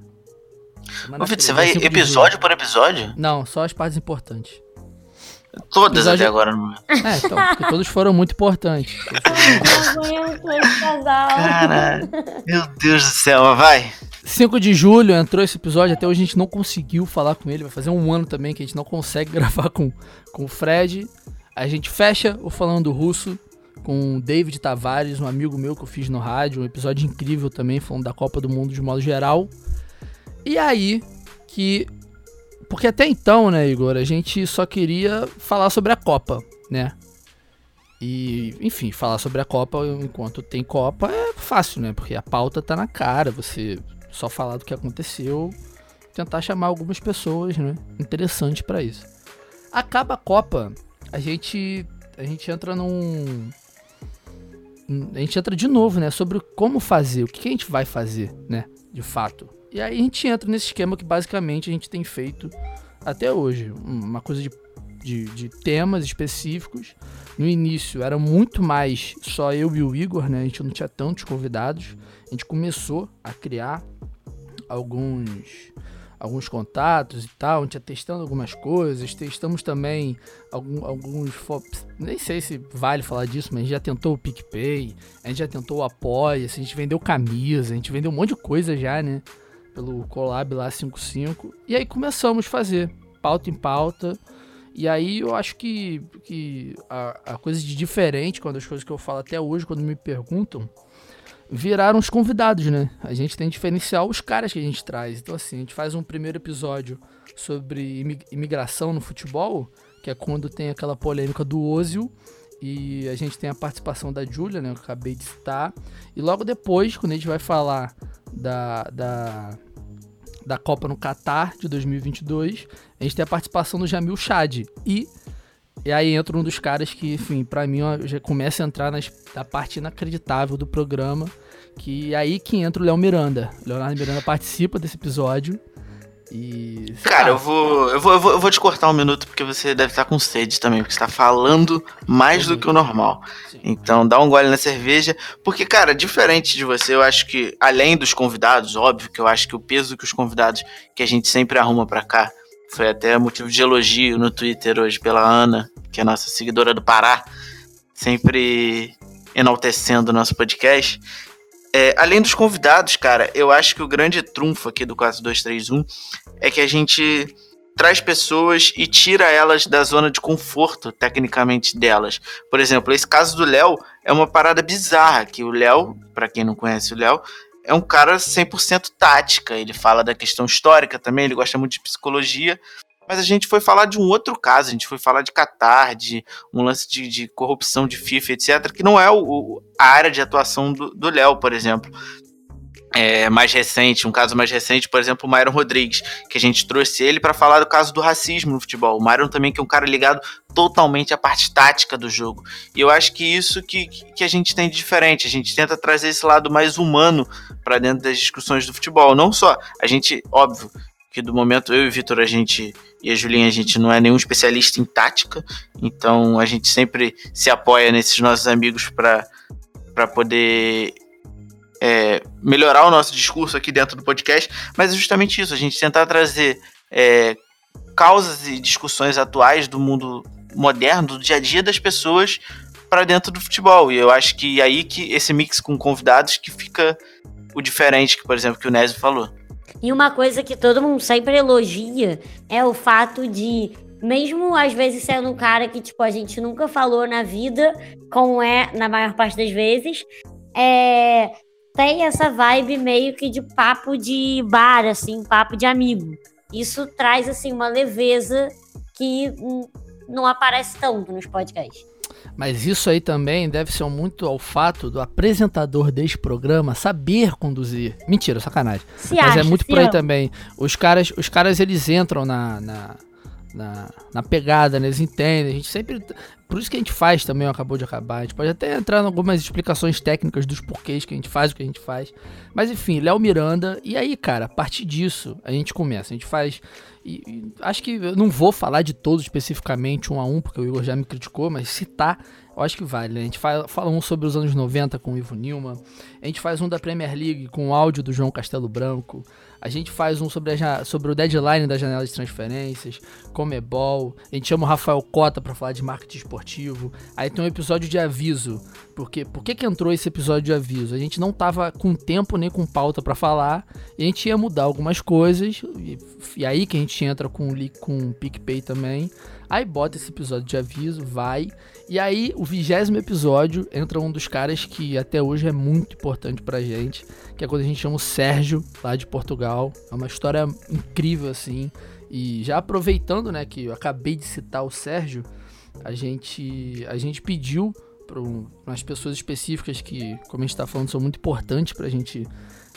Ô, Vitor, você vai episódio por episódio? Não, só as partes importantes. Todas episódio... até agora. Não... [LAUGHS] É, então, porque todos foram muito importantes. Cara, meu Deus do céu, vai. 5 de julho entrou esse episódio, até hoje a gente não conseguiu falar com ele. Vai fazer um ano também que a gente não consegue [LAUGHS] gravar com, com o Fred. A gente fecha o Falando Russo com o David Tavares, um amigo meu que eu fiz no rádio. Um episódio incrível também, falando da Copa do Mundo de modo geral. E aí que. Porque até então, né, Igor, a gente só queria falar sobre a Copa, né? E, enfim, falar sobre a Copa enquanto tem Copa é fácil, né? Porque a pauta tá na cara, você só falar do que aconteceu, tentar chamar algumas pessoas, né? Interessante para isso. Acaba a Copa, a gente a gente entra num a gente entra de novo, né, sobre como fazer, o que, que a gente vai fazer, né, de fato. E aí a gente entra nesse esquema que basicamente a gente tem feito até hoje, uma coisa de, de, de temas específicos. No início era muito mais só eu e o Igor, né? A gente não tinha tantos convidados. A gente começou a criar alguns alguns contatos e tal, a gente ia testando algumas coisas, testamos também algum, alguns, nem sei se vale falar disso, mas a gente já tentou o PicPay, a gente já tentou o Apoia, a gente vendeu camisa, a gente vendeu um monte de coisa já, né, pelo Collab lá 55, e aí começamos a fazer, pauta em pauta, e aí eu acho que, que a, a coisa de diferente, quando as coisas que eu falo até hoje, quando me perguntam, viraram os convidados, né? A gente tem que diferenciar os caras que a gente traz. Então, assim, a gente faz um primeiro episódio sobre imigração no futebol, que é quando tem aquela polêmica do Ozil. E a gente tem a participação da Júlia, né? Eu acabei de citar. E logo depois, quando a gente vai falar da, da, da Copa no Catar de 2022, a gente tem a participação do Jamil Chad. E e aí entra um dos caras que, enfim, para mim ó, já começa a entrar nas, na parte inacreditável do programa, que é aí que entra o Léo Miranda. O Leonardo Miranda participa desse episódio. E. Cara, eu vou, eu, vou, eu, vou, eu vou te cortar um minuto porque você deve estar com sede também, porque você tá falando mais Sim. do que o normal. Sim. Então dá um gole na cerveja. Porque, cara, diferente de você, eu acho que, além dos convidados, óbvio que eu acho que o peso que os convidados que a gente sempre arruma pra cá foi até motivo de elogio no Twitter hoje pela Ana, que é nossa seguidora do Pará, sempre enaltecendo o nosso podcast. É, além dos convidados, cara, eu acho que o grande trunfo aqui do 4231 é que a gente traz pessoas e tira elas da zona de conforto, tecnicamente, delas. Por exemplo, esse caso do Léo é uma parada bizarra, que o Léo, para quem não conhece o Léo, é um cara 100% tática. Ele fala da questão histórica também, ele gosta muito de psicologia. Mas a gente foi falar de um outro caso, a gente foi falar de Qatar, de um lance de, de corrupção de FIFA, etc., que não é o, o a área de atuação do Léo, por exemplo. É, mais recente, um caso mais recente, por exemplo, o Myron Rodrigues, que a gente trouxe ele para falar do caso do racismo no futebol. O Myron também que é um cara ligado totalmente à parte tática do jogo. E eu acho que isso que, que a gente tem de diferente. A gente tenta trazer esse lado mais humano para dentro das discussões do futebol. Não só a gente, óbvio, porque do momento eu e o Vitor, a gente e a Julinha, a gente não é nenhum especialista em tática, então a gente sempre se apoia nesses nossos amigos para poder é, melhorar o nosso discurso aqui dentro do podcast, mas é justamente isso, a gente tentar trazer é, causas e discussões atuais do mundo moderno, do dia a dia das pessoas para dentro do futebol. E eu acho que é aí que esse mix com convidados que fica o diferente, que por exemplo, que o Nésio falou. E uma coisa que todo mundo sempre elogia é o fato de, mesmo às vezes sendo um cara que, tipo, a gente nunca falou na vida, como é na maior parte das vezes, é, tem essa vibe meio que de papo de bar, assim, papo de amigo. Isso traz, assim, uma leveza que não aparece tanto nos podcasts. Mas isso aí também deve ser muito ao fato do apresentador deste programa saber conduzir. Mentira, sacanagem. Se Mas é acha, é muito por aí ama. também. Os caras, os caras eles entram na, na, na, na, pegada, né? Eles entendem. A gente sempre. Por isso que a gente faz também, acabou de acabar. A gente pode até entrar em algumas explicações técnicas dos porquês que a gente faz o que a gente faz. Mas enfim, Léo Miranda. E aí, cara, a partir disso, a gente começa. A gente faz e, e, acho que eu não vou falar de todos especificamente um a um, porque o Igor já me criticou, mas citar, eu acho que vale. Né? A gente fala, fala um sobre os anos 90 com o Ivo Nilman, a gente faz um da Premier League com o áudio do João Castelo Branco, a gente faz um sobre, a, sobre o deadline da janela de transferências, Comebol. A gente chama o Rafael Cota para falar de marketing esportivo. Aí tem um episódio de aviso. Porque, por que, que entrou esse episódio de aviso? A gente não tava com tempo nem com pauta para falar. A gente ia mudar algumas coisas. E, e aí que a gente entra com, com o PicPay também. Aí bota esse episódio de aviso, vai. E aí, o vigésimo episódio, entra um dos caras que até hoje é muito importante pra gente, que é quando a gente chama o Sérgio, lá de Portugal. É uma história incrível, assim. E já aproveitando, né, que eu acabei de citar o Sérgio, a gente, a gente pediu para umas pessoas específicas que, como a gente está falando, são muito importantes pra gente,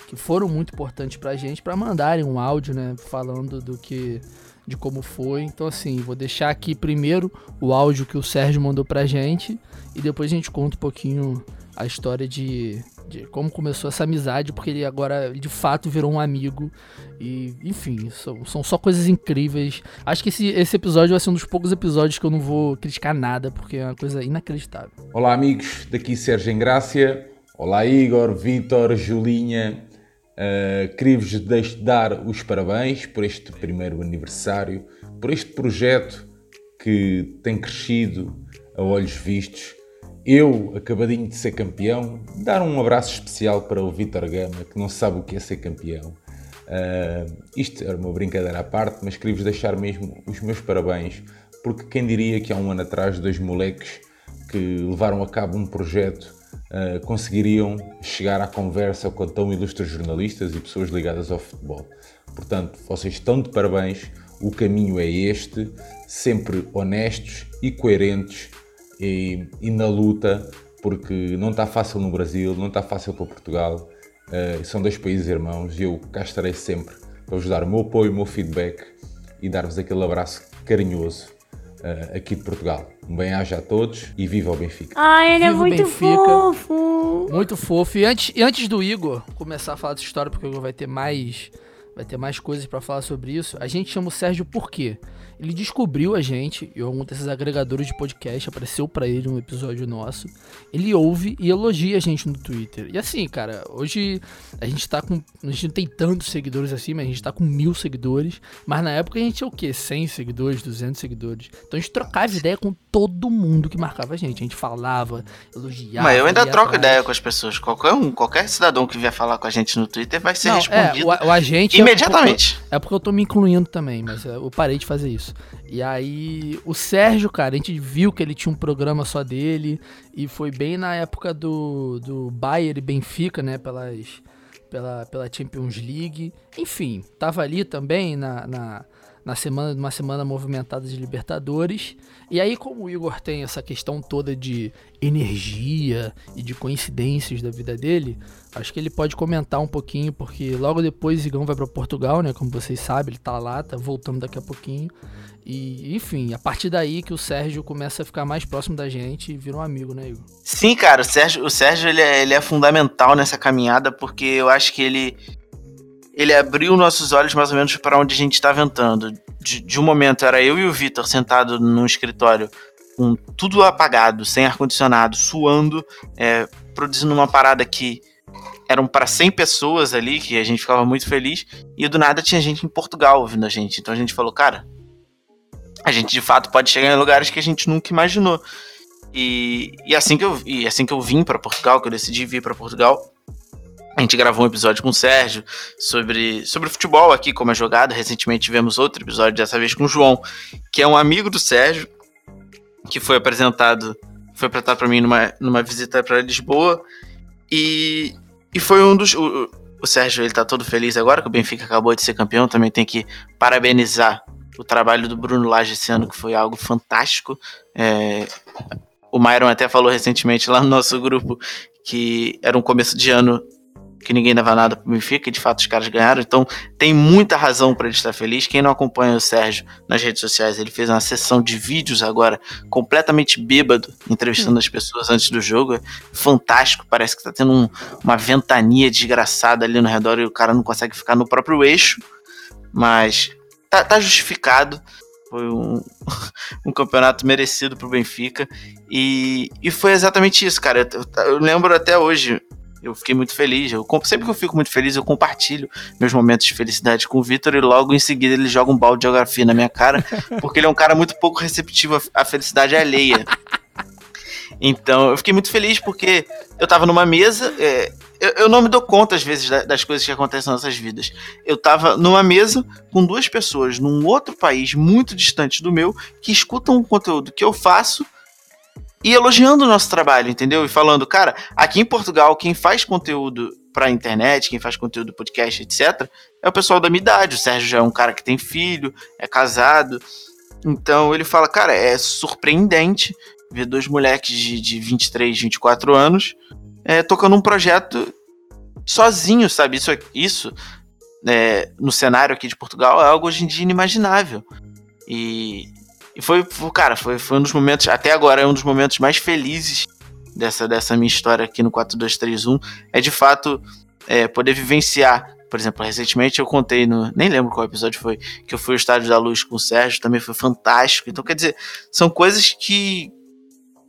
que foram muito importantes pra gente, para mandarem um áudio, né, falando do que de como foi. Então, assim, vou deixar aqui primeiro o áudio que o Sérgio mandou pra gente e depois a gente conta um pouquinho a história de, de como começou essa amizade, porque ele agora de fato virou um amigo. E, enfim, são, são só coisas incríveis. Acho que esse, esse episódio vai ser um dos poucos episódios que eu não vou criticar nada, porque é uma coisa inacreditável. Olá, amigos, daqui Sérgio Engrácia. Olá, Igor, Vitor, Julinha. Uh, Queria-vos dar os parabéns por este primeiro aniversário, por este projeto que tem crescido a olhos vistos. Eu, acabadinho de ser campeão, dar um abraço especial para o Vitor Gama, que não sabe o que é ser campeão. Uh, isto era uma brincadeira à parte, mas queria-vos deixar mesmo os meus parabéns, porque quem diria que há um ano atrás dois moleques que levaram a cabo um projeto uh, conseguiriam chegar à conversa com tão ilustres jornalistas e pessoas ligadas ao futebol. Portanto, vocês estão de parabéns, o caminho é este, sempre honestos e coerentes e, e na luta, porque não está fácil no Brasil, não está fácil para Portugal, uh, são dois países irmãos e eu cá estarei sempre para vos dar o meu apoio, o meu feedback e dar-vos aquele abraço carinhoso uh, aqui de Portugal. Um bem-aja a todos e viva o Benfica. Ai, ele é viva é muito fofo. Muito fofo. E antes, e antes do Igor começar a falar dessa história, porque o Igor vai ter mais vai ter mais coisas para falar sobre isso. A gente chama o Sérgio por quê? Ele descobriu a gente, e algum desses agregadores de podcast apareceu para ele um episódio nosso. Ele ouve e elogia a gente no Twitter. E assim, cara, hoje a gente tá com. A gente não tem tantos seguidores assim, mas a gente tá com mil seguidores. Mas na época a gente tinha o quê? 100 seguidores, 200 seguidores. Então a gente trocava ideia com todo mundo que marcava a gente. A gente falava, elogiava. Mas eu ainda troco atrás. ideia com as pessoas. Qualquer um, qualquer cidadão que vier falar com a gente no Twitter vai ser não, respondido. É, o, o agente. Imediatamente. É porque, é porque eu tô me incluindo também, mas eu parei de fazer isso. E aí, o Sérgio, cara, a gente viu que ele tinha um programa só dele. E foi bem na época do, do Bayern e Benfica, né? Pelas, pela, pela Champions League. Enfim, tava ali também na, na na semana, numa semana movimentada de Libertadores. E aí, como o Igor tem essa questão toda de energia e de coincidências da vida dele, acho que ele pode comentar um pouquinho, porque logo depois o Igão vai para Portugal, né? Como vocês sabem, ele tá lá, tá voltando daqui a pouquinho. E, enfim, a partir daí que o Sérgio começa a ficar mais próximo da gente e vira um amigo, né, Igor? Sim, cara, o Sérgio, o Sérgio ele, é, ele é fundamental nessa caminhada, porque eu acho que ele ele abriu nossos olhos mais ou menos para onde a gente estava entrando. De, de, um momento era eu e o Vitor sentado num escritório com tudo apagado, sem ar-condicionado, suando, é, produzindo uma parada que eram para 100 pessoas ali, que a gente ficava muito feliz, e do nada tinha gente em Portugal ouvindo a gente. Então a gente falou, cara, a gente de fato pode chegar em lugares que a gente nunca imaginou. E, e assim que eu e assim que eu vim para Portugal, que eu decidi vir para Portugal, a gente gravou um episódio com o Sérgio sobre, sobre futebol aqui, como é jogado. Recentemente tivemos outro episódio, dessa vez com o João, que é um amigo do Sérgio, que foi apresentado, foi apresentado para mim numa, numa visita para Lisboa. E, e foi um dos. O, o Sérgio ele tá todo feliz agora que o Benfica acabou de ser campeão. Também tem que parabenizar o trabalho do Bruno Lage esse ano, que foi algo fantástico. É, o Myron até falou recentemente lá no nosso grupo que era um começo de ano que ninguém dava nada pro Benfica, e de fato os caras ganharam, então tem muita razão para ele estar feliz. Quem não acompanha o Sérgio nas redes sociais, ele fez uma sessão de vídeos agora, completamente bêbado, entrevistando as pessoas antes do jogo. É fantástico, parece que tá tendo um, uma ventania desgraçada ali no redor e o cara não consegue ficar no próprio eixo, mas tá, tá justificado. Foi um, [LAUGHS] um campeonato merecido pro Benfica. E, e foi exatamente isso, cara. Eu, eu lembro até hoje, eu fiquei muito feliz. Eu, sempre que eu fico muito feliz, eu compartilho meus momentos de felicidade com o Vitor e logo em seguida ele joga um balde de geografia na minha cara, [LAUGHS] porque ele é um cara muito pouco receptivo à felicidade alheia. Então eu fiquei muito feliz porque eu tava numa mesa. É, eu, eu, não me dou conta, às vezes, das coisas que acontecem nas nossas vidas. Eu tava numa mesa com duas pessoas num outro país muito distante do meu que escutam o conteúdo que eu faço e elogiando o nosso trabalho, entendeu? E falando, cara, aqui em Portugal, quem faz conteúdo pra internet, quem faz conteúdo podcast, etc., é o pessoal da minha idade. O Sérgio já é um cara que tem filho, é casado. Então ele fala, cara, é surpreendente ver dois moleques de, de 23, 24 anos é, tocando um projeto sozinho, sabe? Isso, isso é, no cenário aqui de Portugal é algo hoje em dia inimaginável. E, e foi, cara, foi, foi um dos momentos, até agora é um dos momentos mais felizes dessa, dessa minha história aqui no 4231. É de fato é, poder vivenciar. Por exemplo, recentemente eu contei no. Nem lembro qual episódio foi. Que eu fui ao Estádio da Luz com o Sérgio, também foi fantástico. Então, quer dizer, são coisas que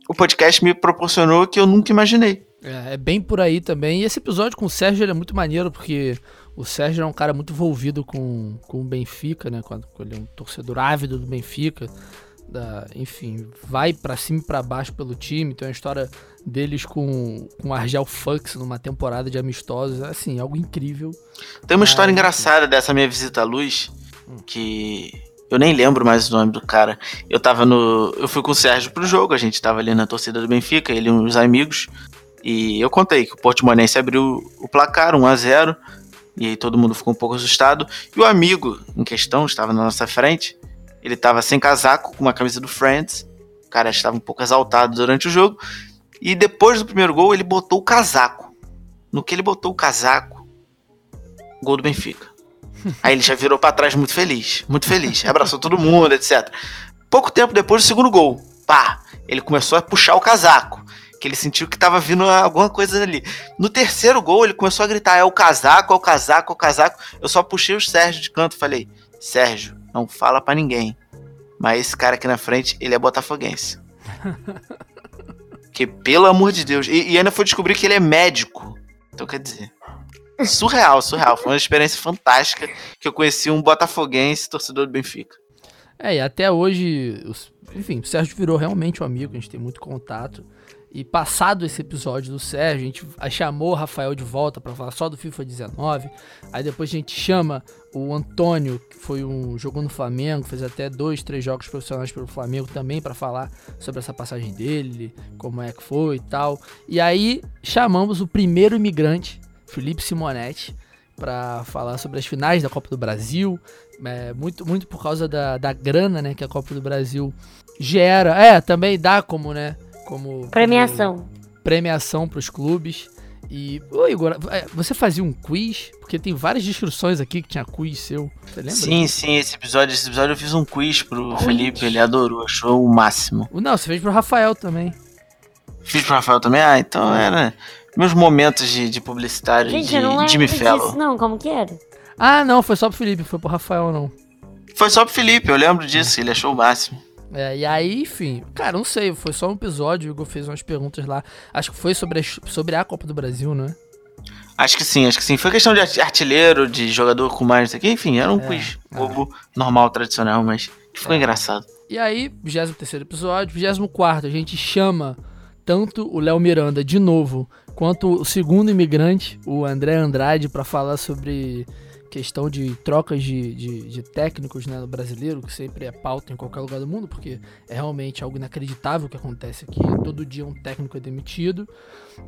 o podcast me proporcionou que eu nunca imaginei. É, é bem por aí também. E esse episódio com o Sérgio é muito maneiro, porque o Sérgio é um cara muito envolvido com, com o Benfica, né? Quando, ele é um torcedor ávido do Benfica. Da, enfim, vai para cima e pra baixo pelo time. Tem uma história deles com, com Argel Fux numa temporada de amistosos. Assim, algo incrível. Tem uma história engraçada dessa minha visita à luz, hum. que eu nem lembro mais o nome do cara. Eu tava no. Eu fui com o Sérgio pro jogo, a gente tava ali na torcida do Benfica, ele e uns amigos. E eu contei que o Portimonense abriu o placar 1 a 0 e aí todo mundo ficou um pouco assustado. E o amigo em questão estava na nossa frente. Ele estava sem casaco, com uma camisa do Friends. O cara estava um pouco exaltado durante o jogo. E depois do primeiro gol, ele botou o casaco. No que ele botou o casaco, gol do Benfica. [LAUGHS] Aí ele já virou para trás muito feliz, muito feliz. Abraçou todo mundo, etc. Pouco tempo depois do segundo gol, pá, ele começou a puxar o casaco que ele sentiu que tava vindo alguma coisa ali. No terceiro gol, ele começou a gritar: é o casaco, é o casaco, é o casaco. Eu só puxei o Sérgio de canto e falei: Sérgio, não fala para ninguém. Mas esse cara aqui na frente, ele é botafoguense. [LAUGHS] que pelo amor de Deus. E, e ainda foi descobrir que ele é médico. Então quer dizer. Surreal, surreal. Foi uma experiência fantástica que eu conheci um botafoguense, torcedor do Benfica. É, e até hoje, enfim, o Sérgio virou realmente um amigo, a gente tem muito contato. E passado esse episódio do Sérgio, a gente chamou o Rafael de volta para falar só do FIFA 19. Aí depois a gente chama o Antônio, que foi um jogou no Flamengo, fez até dois, três jogos profissionais pelo Flamengo também para falar sobre essa passagem dele, como é que foi e tal. E aí chamamos o primeiro imigrante, Felipe Simonetti, para falar sobre as finais da Copa do Brasil, é, muito, muito por causa da, da grana, né, que a Copa do Brasil gera. É, também dá como, né, como premiação. Como premiação para os clubes. E, ô Igor, é, você fazia um quiz? Porque tem várias descrições aqui que tinha quiz seu. Você lembra? Sim, sim, esse episódio, esse episódio eu fiz um quiz pro quiz. Felipe, ele adorou, achou o máximo. Não, você fez pro Rafael também. Fiz pro Rafael também? Ah, então era meus momentos de, de publicitário Gente, de eu não Jimmy Fellow. Disso, não, como que era? Ah, não, foi só pro Felipe, foi pro Rafael não. Foi só pro Felipe, eu lembro disso, ele achou o máximo. É, e aí, enfim, cara, não sei, foi só um episódio, o Igor fez umas perguntas lá. Acho que foi sobre a, sobre a Copa do Brasil, né? Acho que sim, acho que sim. Foi questão de art- artilheiro, de jogador com mais, não sei o quê. Enfim, era um É, quiz é. bobo, normal, tradicional, mas ficou É. engraçado. E aí, 23 episódio, 24 a gente chama tanto o Léo Miranda de novo, quanto o segundo imigrante, o André Andrade, pra falar sobre questão de trocas de, de, de técnicos né, brasileiro, que sempre é pauta em qualquer lugar do mundo, porque é realmente algo inacreditável que acontece aqui. Todo dia um técnico é demitido.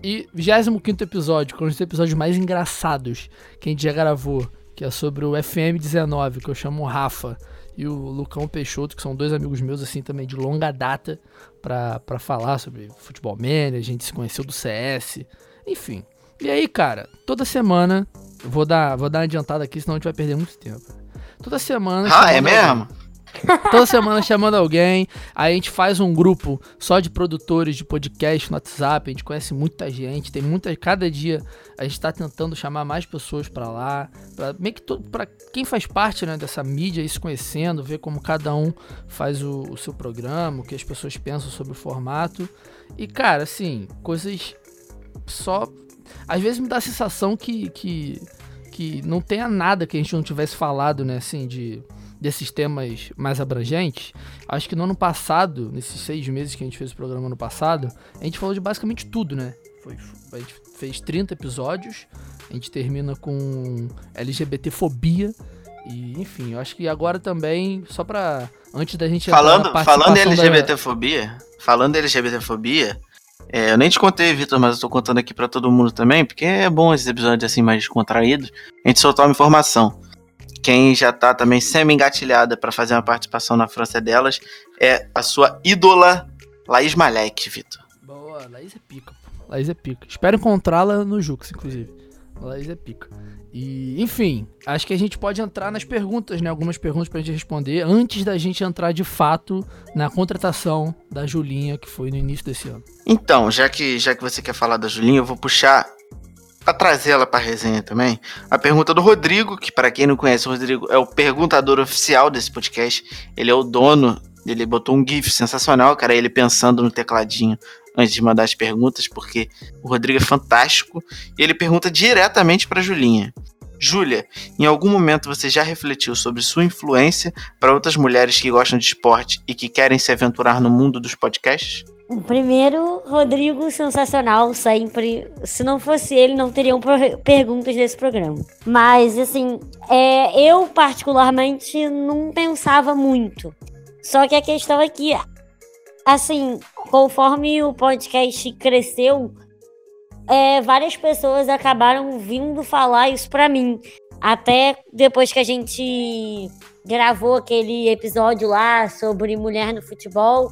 E 25 episódio, que é um dos episódios mais engraçados que a gente já gravou, que é sobre o FM19, que eu chamo Rafa e o Lucão Peixoto, que são dois amigos meus, assim, também de longa data, pra falar sobre futebol manager, a gente se conheceu do CS, enfim. E aí, cara, toda semana, eu vou dar, vou dar uma adiantada aqui, senão a gente vai perder muito tempo. Toda semana. Ah, é mesmo? alguém. [LAUGHS] Toda semana chamando alguém, aí a gente faz um grupo só de produtores de podcast no WhatsApp, a gente conhece muita gente, tem muita. Cada dia a gente tá tentando chamar mais pessoas pra lá, pra, meio que to, pra quem faz parte né, dessa mídia ir se conhecendo, ver como cada um faz o, o seu programa, o que as pessoas pensam sobre o formato. E cara, assim, coisas só. Às vezes me dá a sensação que, que, que não tenha nada que a gente não tivesse falado, né, assim, de desses temas mais abrangentes. Acho que no ano passado, nesses seis meses que a gente fez o programa no passado, a gente falou de basicamente tudo, né? Foi, a gente fez 30 episódios, a gente termina com LGBTfobia. E, enfim, eu acho que agora também, só pra. Antes da gente Falando, falando em participação da- LGBTfobia, falando em LGBTfobia, é, eu nem te contei, Vitor, mas eu tô contando aqui pra todo mundo também, porque é bom esses episódios assim mais descontraídos. A gente soltou uma informação. Quem já tá também semi-engatilhada pra fazer uma participação na França delas é a sua ídola Laís Malek, Vitor. Boa, Laís é pica. Laís é pica. Espero encontrá-la no Jux, inclusive. Laís é pica. E, enfim, acho que a gente pode entrar nas perguntas, né? Algumas perguntas pra gente responder antes da gente entrar de fato na contratação da Julinha, que foi no início desse ano. Então, já que, já que você quer falar da Julinha, eu vou puxar pra trazer ela pra resenha também. A pergunta do Rodrigo, que para quem não conhece, o Rodrigo é o perguntador oficial desse podcast. Ele é o dono. Ele botou um GIF sensacional, cara. Ele pensando no tecladinho antes de mandar as perguntas, porque o Rodrigo é fantástico. E ele pergunta diretamente pra Julinha. Júlia, em algum momento você já refletiu sobre sua influência para outras mulheres que gostam de esporte e que querem se aventurar no mundo dos podcasts? Primeiro, Rodrigo, sensacional, sempre. Se não fosse ele, não teriam perguntas desse programa. Mas, assim, é, eu particularmente não pensava muito. Só que a questão é que, assim, conforme o podcast cresceu, é, várias pessoas acabaram vindo falar isso pra mim. Até depois que a gente gravou aquele episódio lá sobre mulher no futebol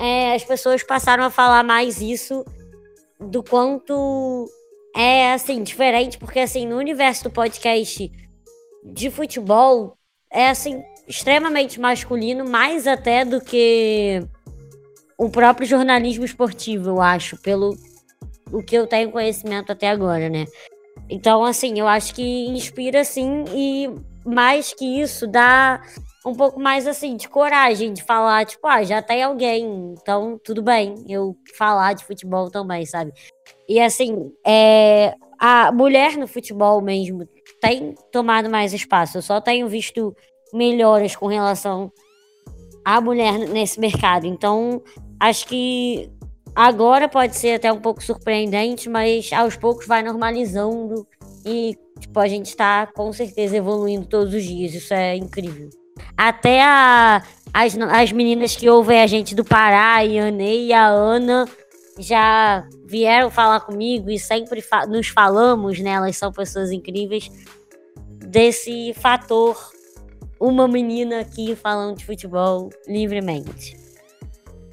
é, as pessoas passaram a falar mais isso do quanto é assim diferente, porque assim no universo do podcast de futebol é assim extremamente masculino, mais até do que o próprio jornalismo esportivo, eu acho, pelo o que eu tenho conhecimento até agora, né? Então, assim, eu acho que inspira sim e mais que isso dá um pouco mais assim de coragem de falar, tipo, ah, já tem alguém, então tudo bem eu falar de futebol também, sabe? E assim, é, a mulher no futebol mesmo tem tomado mais espaço. Eu só tenho visto melhoras com relação à mulher nesse mercado. Então, acho que agora pode ser até um pouco surpreendente, mas aos poucos vai normalizando e tipo, a gente tá com certeza evoluindo todos os dias. Isso é incrível. Até a- as, as meninas que ouvem a gente do Pará, a Ianei e a Ana, já vieram falar comigo e sempre fa- nos falamos, né? Elas são pessoas incríveis, desse fator uma menina aqui falando de futebol livremente.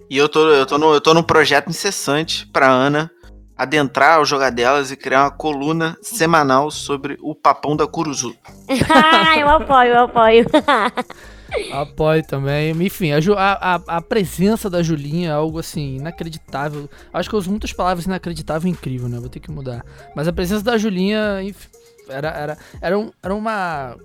E eu tô, eu tô, no, eu tô num projeto incessante pra Ana adentrar ao jogar delas e criar uma coluna semanal sobre o papão da Curuzu. [LAUGHS] ah, eu apoio, eu apoio. [LAUGHS] Apoio também. Enfim, a, a, a presença da Julinha é algo assim, inacreditável. Acho que eu uso muitas palavras inacreditável e incrível, né? Vou ter que mudar. Mas a presença da Julinha, enfim, era, era, era, um, era uma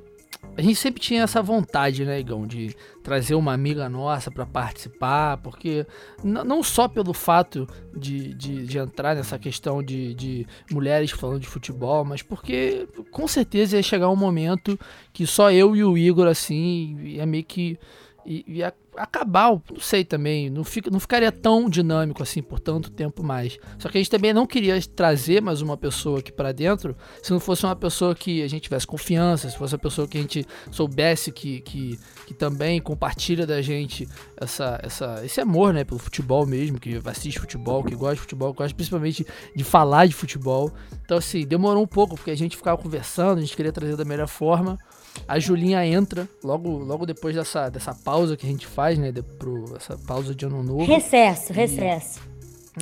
a gente sempre tinha essa vontade, né, Igão, de trazer uma amiga nossa para participar, porque não só pelo fato de, de, de entrar nessa questão de, de, mulheres falando de futebol, mas porque com certeza ia chegar um momento que só eu e o Igor, assim, ia meio que e acabar, não sei também, não, fica, não ficaria tão dinâmico assim por tanto tempo mais. Só que a gente também não queria trazer mais uma pessoa aqui para dentro se não fosse uma pessoa que a gente tivesse confiança, se fosse uma pessoa que a gente soubesse que, que, que também compartilha da gente essa, essa, esse amor né, pelo futebol mesmo, que assiste futebol, que gosta de futebol, que gosta principalmente de falar de futebol. Então, assim, demorou um pouco porque a gente ficava conversando, a gente queria trazer da melhor forma. A Julinha entra logo, logo depois dessa, dessa pausa que a gente faz, né? De, pro, essa pausa de ano novo. Recesso, e, recesso.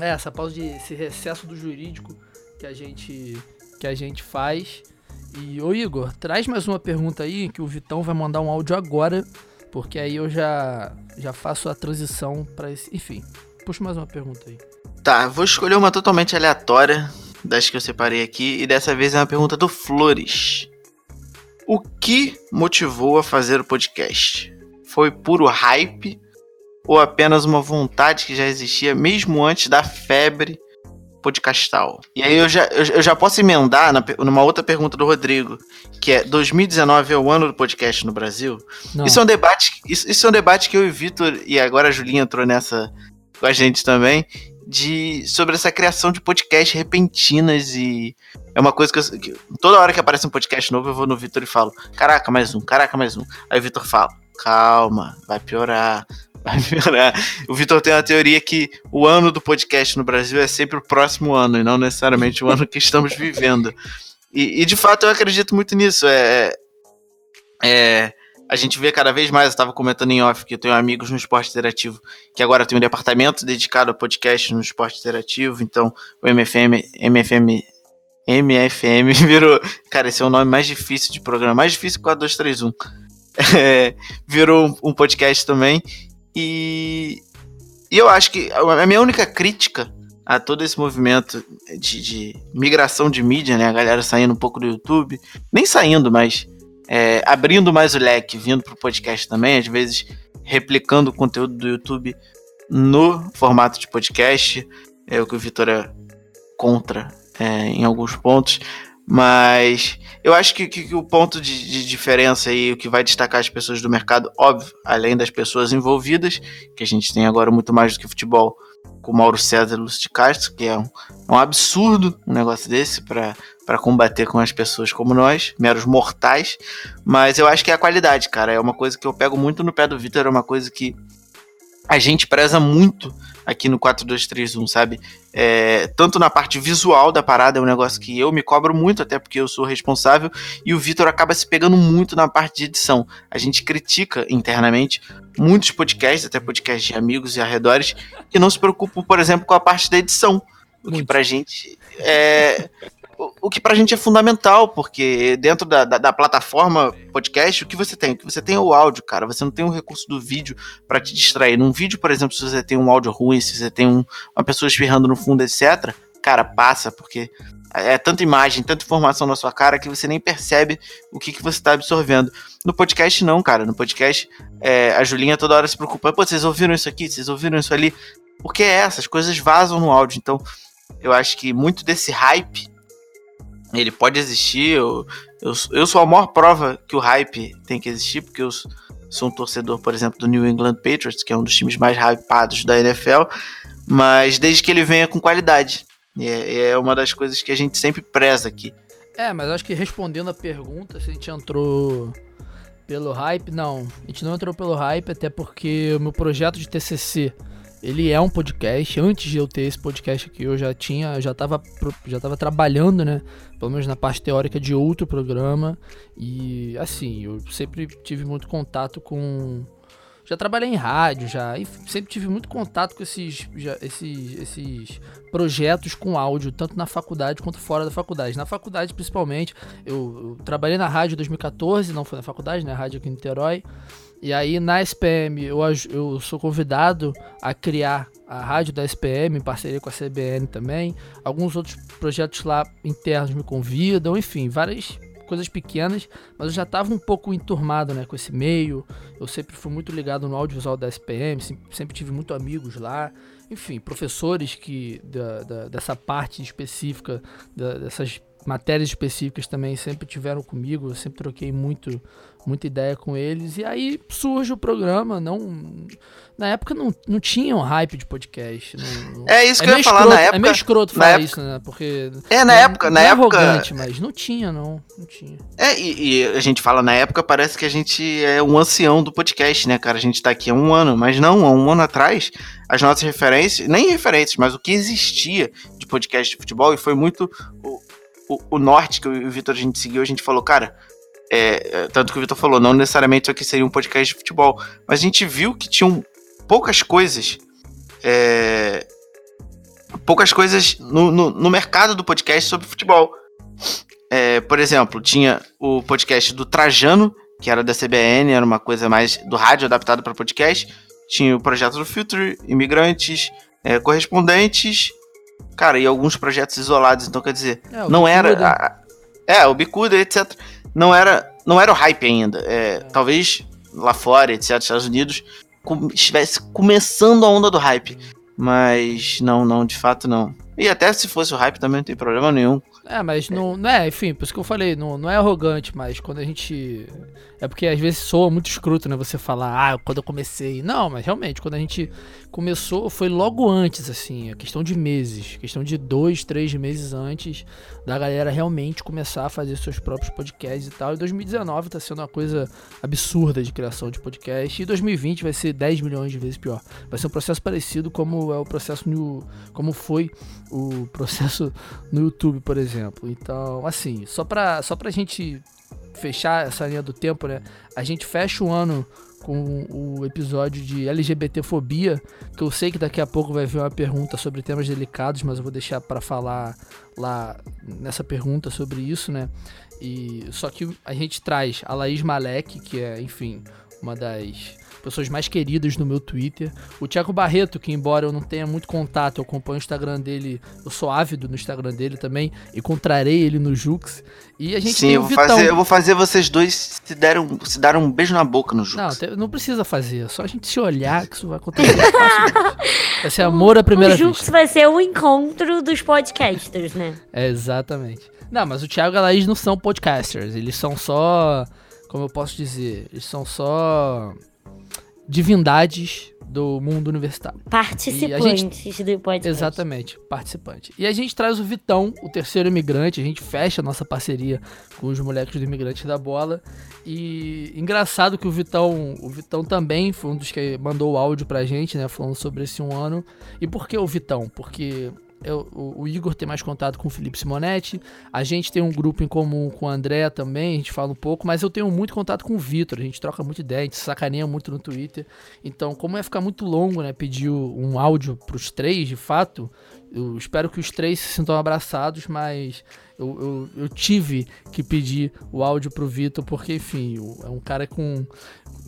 É, essa pausa de esse recesso do jurídico que a gente que a gente faz. E ô Igor, traz mais uma pergunta aí que o Vitão vai mandar um áudio agora, porque aí eu já já faço a transição para esse, enfim. Puxa mais uma pergunta aí. Tá, vou escolher uma totalmente aleatória das que eu separei aqui e dessa vez é uma pergunta do Flores. O que motivou a fazer o podcast? Foi puro hype ou apenas uma vontade que já existia mesmo antes da febre podcastal? E aí eu já, eu, já posso emendar na, numa outra pergunta do Rodrigo, que é 2019 é o ano do podcast no Brasil? Isso é um debate, isso, isso é um debate que eu e Vitor e agora a Julinha entrou nessa com a gente também, de sobre essa criação de podcasts repentinas e é uma coisa que, eu, que, toda hora que aparece um podcast novo eu vou no Vitor e falo: "Caraca, mais um, caraca, mais um". Aí o Vitor fala: "Calma, vai piorar". [LAUGHS] Vai piorar. O Vitor tem uma teoria que o ano do podcast no Brasil é sempre o próximo ano e não necessariamente o ano que estamos vivendo. E, e de fato eu acredito muito nisso. É, é, a gente vê cada vez mais, eu estava comentando em off que eu tenho amigos no esporte interativo que agora tem um departamento dedicado a podcast no esporte interativo, então o MFM, MFM, MFM [LAUGHS] virou, cara, esse é o nome mais difícil de programa, mais difícil que o A231. [LAUGHS] É, virou um, um podcast também e, e eu acho que a minha única crítica a todo esse movimento de, de, migração de mídia, né? A galera saindo um pouco do YouTube, nem saindo, mas é, abrindo mais o leque, vindo para o podcast também, às vezes replicando o conteúdo do YouTube no formato de podcast, é o que o Vitor é contra é, em alguns pontos, mas eu acho que, que, que o ponto de, de, diferença aí, o que vai destacar as pessoas do mercado, óbvio, além das pessoas envolvidas, que a gente tem agora muito mais do que futebol, com Mauro César e Lúcio de Castro, que é um, um absurdo um negócio desse para combater com as pessoas como nós, meros mortais. Mas eu acho que é a qualidade, cara. É uma coisa que eu pego muito no pé do Vitor, é uma coisa que a gente preza muito aqui no 4231, sabe? É, tanto na parte visual da parada, é um negócio que eu me cobro muito, até porque eu sou responsável, e o Vitor acaba se pegando muito na parte de edição. A gente critica internamente muitos podcasts, até podcasts de amigos e arredores, que não se preocupam, por exemplo, com a parte da edição. O que pra gente é, o, que pra gente é fundamental, porque dentro da, da, da, plataforma podcast, o que você tem? O que você tem é o áudio, cara. Você não tem o recurso do vídeo para te distrair. Num vídeo, por exemplo, se você tem um áudio ruim, se você tem um, uma pessoa espirrando no fundo, etc., cara, passa, porque é tanta imagem, tanta informação na sua cara que você nem percebe o que, que você está absorvendo. No podcast, não, cara. No podcast, é, a Julinha toda hora se preocupa. Pô, vocês ouviram isso aqui? Vocês ouviram isso ali? Porque é, essas coisas vazam no áudio. Então, eu acho que muito desse hype ele pode existir. Eu, eu, eu sou a maior prova que o hype tem que existir, porque eu sou um torcedor, por exemplo, do New England Patriots, que é um dos times mais hypados da NFL, mas desde que ele venha com qualidade. É, é uma das coisas que a gente sempre preza aqui. É, mas acho que respondendo a pergunta, se a gente entrou pelo hype, não. A gente não entrou pelo hype, até porque o meu projeto de TCC ele é um podcast. Antes de eu ter esse podcast aqui, eu já tinha, já estava já tava trabalhando, né? Pelo menos na parte teórica de outro programa. E assim, eu sempre tive muito contato com. Já trabalhei em rádio, já. E sempre tive muito contato com esses, já, esses, esses projetos com áudio, tanto na faculdade quanto fora da faculdade. Na faculdade, principalmente, eu, eu trabalhei na rádio em 2014, não foi na faculdade, né? Rádio aqui em Niterói. E aí na SPM eu, eu sou convidado a criar a rádio da SPM em parceria com a CBN também. Alguns outros projetos lá internos me convidam, enfim, várias coisas pequenas, mas eu já tava um pouco enturmado, né, com esse meio. Eu sempre fui muito ligado no audiovisual da SPM, sempre, sempre tive muito amigos lá. Enfim, professores que da, da, dessa parte específica, da, dessas matérias específicas também sempre tiveram comigo, eu sempre troquei muito muita ideia com eles. E aí surge o programa. Não, na época não, não tinha um hype de podcast. Não, é isso é que eu ia falar na época. É meio escroto falar época, isso, né? Porque. É, na é, época. Na é época. arrogante, mas não tinha, não. Não tinha. É, e, e, a gente fala na época, parece que a gente é um ancião do podcast, né, cara? A gente tá aqui há um ano, mas não, há um ano atrás, as nossas referências, nem referências, mas o que existia de podcast de futebol, e foi muito. O, o, norte que o Vitor a gente seguiu, a gente falou, cara, é, é, tanto que o Vitor falou, não necessariamente isso aqui seria um podcast de futebol, mas a gente viu que tinham poucas coisas. É, poucas coisas no, no, no, mercado do podcast sobre futebol. É, por exemplo, tinha o podcast do Trajano, que era da CBN, era uma coisa mais do rádio adaptado para podcast. Tinha o projeto do Filter, Imigrantes, é, Correspondentes, cara, e alguns projetos isolados. Então, quer dizer, é, não era. A, é, o Bicuda, etc não era, não era o hype ainda. É, é. Talvez lá fora, etc., Estados Unidos, com, estivesse começando a onda do hype. Mas não, não, de fato não. E até se fosse o hype também não tem problema nenhum. É, mas não, não é, enfim, por isso que eu falei, não, não é arrogante, mas quando a gente. É porque às vezes soa muito escroto, né? Você falar, ah, quando eu comecei. Não, mas realmente, quando a gente começou foi logo antes, assim, a questão de meses, questão de dois, três meses antes da galera realmente começar a fazer seus próprios podcasts e tal. E 2019 tá sendo uma coisa absurda de criação de podcast. E 2020 vai ser 10 milhões de vezes pior. Vai ser um processo parecido como é o processo no. como foi o processo no YouTube, por exemplo. Então, assim, só pra, só pra gente fechar essa linha do tempo, né? A gente fecha o ano com o episódio de LGBTfobia, que eu sei que daqui a pouco vai vir uma pergunta sobre temas delicados, mas eu vou deixar para falar lá nessa pergunta sobre isso, né? E só que a gente traz a Laís Malek, que é, enfim, uma das pessoas mais queridas no meu Twitter. O Thiago Barreto, que embora eu não tenha muito contato, eu acompanho o Instagram dele, eu sou ávido no Instagram dele também, encontrarei ele no Jux. E a gente Sim, tem eu o vou, Vitão. fazer, eu vou fazer vocês dois se deram um, se dar um beijo na boca no Jux. Não, não precisa fazer, só a gente se olhar que isso vai acontecer. [LAUGHS] vai ser amor à primeira vista. O Jux vai ser o encontro dos podcasters, né? [LAUGHS] É, exatamente. Não, mas o Thiago e a Laís não são podcasters, eles são só, como eu posso dizer, eles são só divindades do mundo universitário. Participantes gente... do podcast. Exatamente, participante. E a gente traz o Vitão, o terceiro imigrante, a gente fecha a nossa parceria com os moleques do imigrante da bola. E engraçado que o Vitão, o Vitão também foi um dos que mandou o áudio pra gente, né, falando sobre esse um ano. E por que o Vitão? Porque eu, o, o, Igor tem mais contato com o Felipe Simonetti. A gente tem um grupo em comum com o André também, a gente fala um pouco, mas eu tenho muito contato com o Vitor, a gente troca muita ideia, a gente sacaneia muito no Twitter. Então, como ia ficar muito longo, né, pedir um áudio pros três, de fato, eu espero que os três se sintam abraçados, mas eu, eu, eu tive que pedir o áudio pro Vitor, porque, enfim, é um cara com.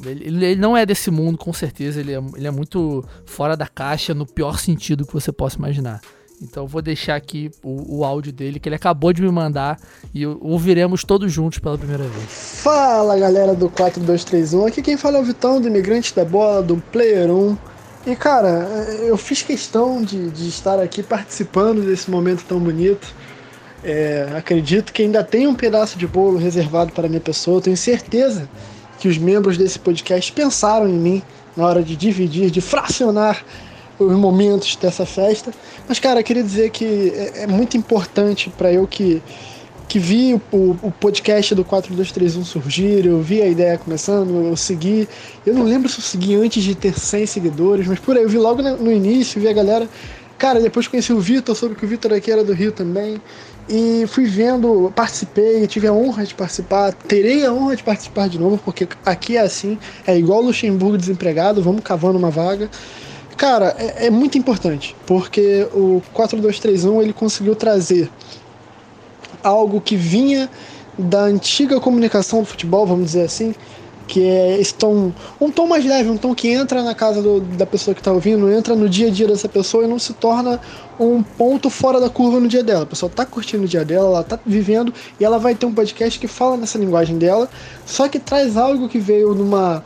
Ele, ele, não é desse mundo, com certeza, ele é, ele é muito fora da caixa, no pior sentido que você possa imaginar. Então vou deixar aqui o, o, áudio dele que ele acabou de me mandar e ouviremos todos juntos pela primeira vez. Fala galera do 4231, aqui quem fala é o Vitão do Imigrante da Bola, do Player 1. E cara, eu fiz questão de, de estar aqui participando desse momento tão bonito. É, acredito que ainda tem um pedaço de bolo reservado para minha pessoa. tenho certeza que os membros desse podcast pensaram em mim na hora de dividir, de fracionar os momentos dessa festa. Mas, cara, queria dizer que é, é muito importante para eu que, que vi o, o podcast do 4231 surgir, eu vi a ideia começando, eu segui. Eu não lembro se eu segui antes de ter 100 seguidores, mas por aí eu vi logo no início, vi a galera. Cara, depois conheci o Vitor, soube que o Vitor aqui era do Rio também. E fui vendo, participei, tive a honra de participar, terei a honra de participar de novo, porque aqui é assim, é igual Luxemburgo desempregado, vamos cavando uma vaga. Cara, é, é, muito importante, porque o 4231 ele conseguiu trazer algo que vinha da antiga comunicação do futebol, vamos dizer assim, que é esse tom, um tom mais leve, um tom que entra na casa do, da pessoa que está ouvindo, entra no dia a dia dessa pessoa e não se torna um ponto fora da curva no dia dela. A pessoa está curtindo o dia dela, ela está vivendo e ela vai ter um podcast que fala nessa linguagem dela, só que traz algo que veio numa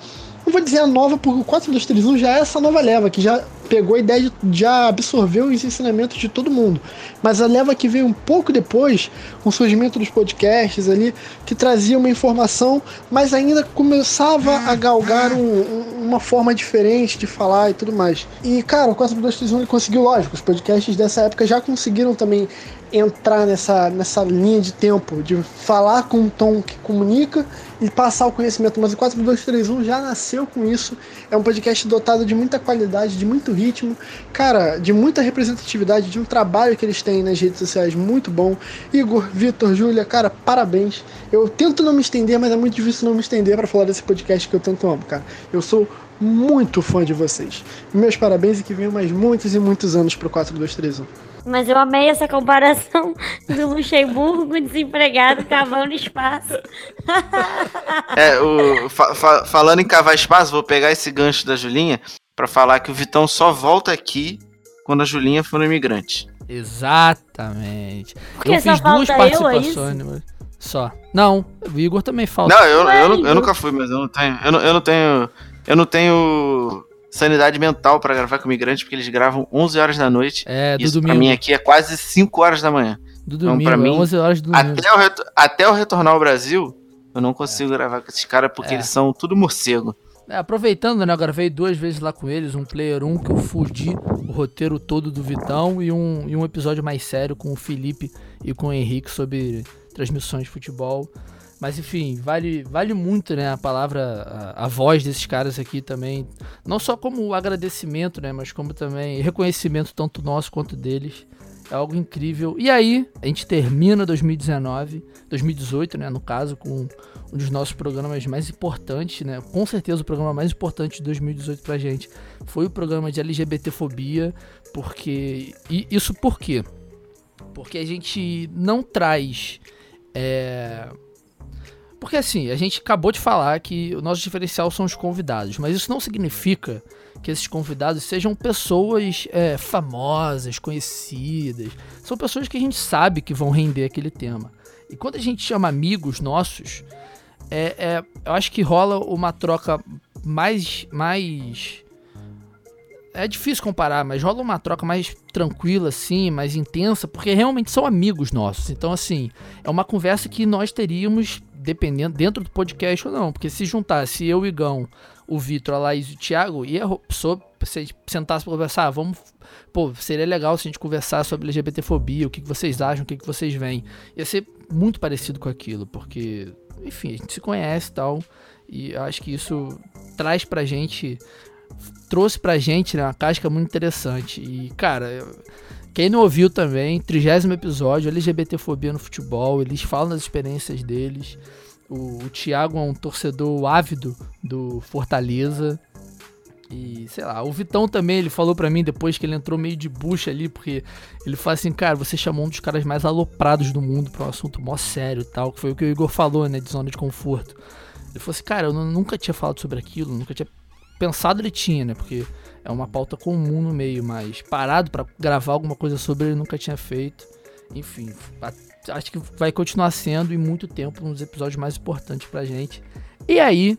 não vou dizer a nova, porque o 4231 já é essa nova leva, que já pegou a ideia, de, já absorveu os ensinamentos de todo mundo. Mas a leva que veio um pouco depois, com o surgimento dos podcasts ali, que trazia uma informação, mas ainda começava a galgar um, uma forma diferente de falar e tudo mais. E, cara, o 4231 ele conseguiu, lógico, os podcasts dessa época já conseguiram também entrar nessa, nessa linha de tempo, de falar com um tom que comunica e passar o conhecimento. Mas o 4231 já nasceu com isso. É um podcast dotado de muita qualidade, de muito ritmo, cara, de muita representatividade, de um trabalho que eles têm nas redes sociais muito bom. Igor, Vitor, Júlia, cara, parabéns. Eu tento não me estender, mas é muito difícil não me estender para falar desse podcast que eu tanto amo, cara. Eu sou muito fã de vocês. Meus parabéns e que venham mais muitos e muitos anos pro 4231. Mas eu amei essa comparação [LAUGHS] do Luxemburgo desempregado cavando espaço. [LAUGHS] é, o, fa, fa, falando em cavar espaço, vou pegar esse gancho da Julinha para falar que o Vitão só volta aqui quando a Julinha for um imigrante. Exatamente. Porque eu fiz duas é participações. Eu, só. Não, o Igor também falta. Não, eu, eu, eu, eu, nunca fui, mas eu não tenho. Eu não, eu não tenho. Eu não tenho sanidade mental para gravar com imigrante, porque eles gravam 11 horas da noite. É, do Isso domingo. pra mim aqui é quase 5 horas da manhã. Do domingo, então, pra mim, 11 horas do domingo. Até eu, até eu retornar ao Brasil, eu não consigo é. gravar com esses caras porque é. eles são tudo morcego. É, aproveitando, né, eu gravei duas vezes lá com eles, um Player 1 que eu fudi o roteiro todo do Vitão e um, e um episódio mais sério com o Felipe e com o Henrique sobre transmissões de futebol. Mas enfim, vale, vale muito, né, a palavra, a, a, voz desses caras aqui também, não só como agradecimento, né, mas como também reconhecimento tanto nosso quanto deles. É algo incrível. E aí, a gente termina 2019, 2018, né, no caso, com um dos nossos programas mais importantes, né? Com certeza o programa mais importante de 2018 pra gente foi o programa de LGBTfobia, porque e isso por quê? Porque a gente não traz é, porque assim, a gente acabou de falar que o nosso diferencial são os convidados, mas isso não significa que esses convidados sejam pessoas é, famosas, conhecidas. São pessoas que a gente sabe que vão render aquele tema. E quando a gente chama amigos nossos, é, é, eu acho que rola uma troca mais, mais é difícil comparar, mas rola uma troca mais tranquila, assim, mais intensa, porque realmente são amigos nossos. Então, assim, é uma conversa que nós teríamos dependendo dentro do podcast ou não. Porque se juntasse eu, o Igão, o Vitor, a Laís e o Thiago, ia pessoa, se sentasse pra conversar, ah, vamos. Pô, seria legal se a gente conversar sobre LGBTfobia, o que, que vocês acham, o que, que vocês veem. Ia ser muito parecido com aquilo, porque, enfim, a gente se conhece e tal. E acho que isso traz pra gente. Trouxe pra gente né, uma casca muito interessante. E, cara, eu, quem não ouviu também, trigésimo episódio, LGBTfobia no futebol, eles falam das experiências deles. O, o Thiago é um torcedor ávido do Fortaleza. E, sei lá, o Vitão também, ele falou para mim depois que ele entrou meio de bucha ali, porque ele falou assim, cara, você chamou um dos caras mais aloprados do mundo pra um assunto mó sério e tal, que foi o que o Igor falou, né, de zona de conforto. Ele falou assim, cara, eu nunca tinha falado sobre aquilo, nunca tinha pensado ele tinha, né, porque é uma pauta comum no meio, mas parado para gravar alguma coisa sobre ele nunca tinha feito. Enfim, acho que vai continuar sendo em muito tempo um dos episódios mais importantes pra gente. E aí,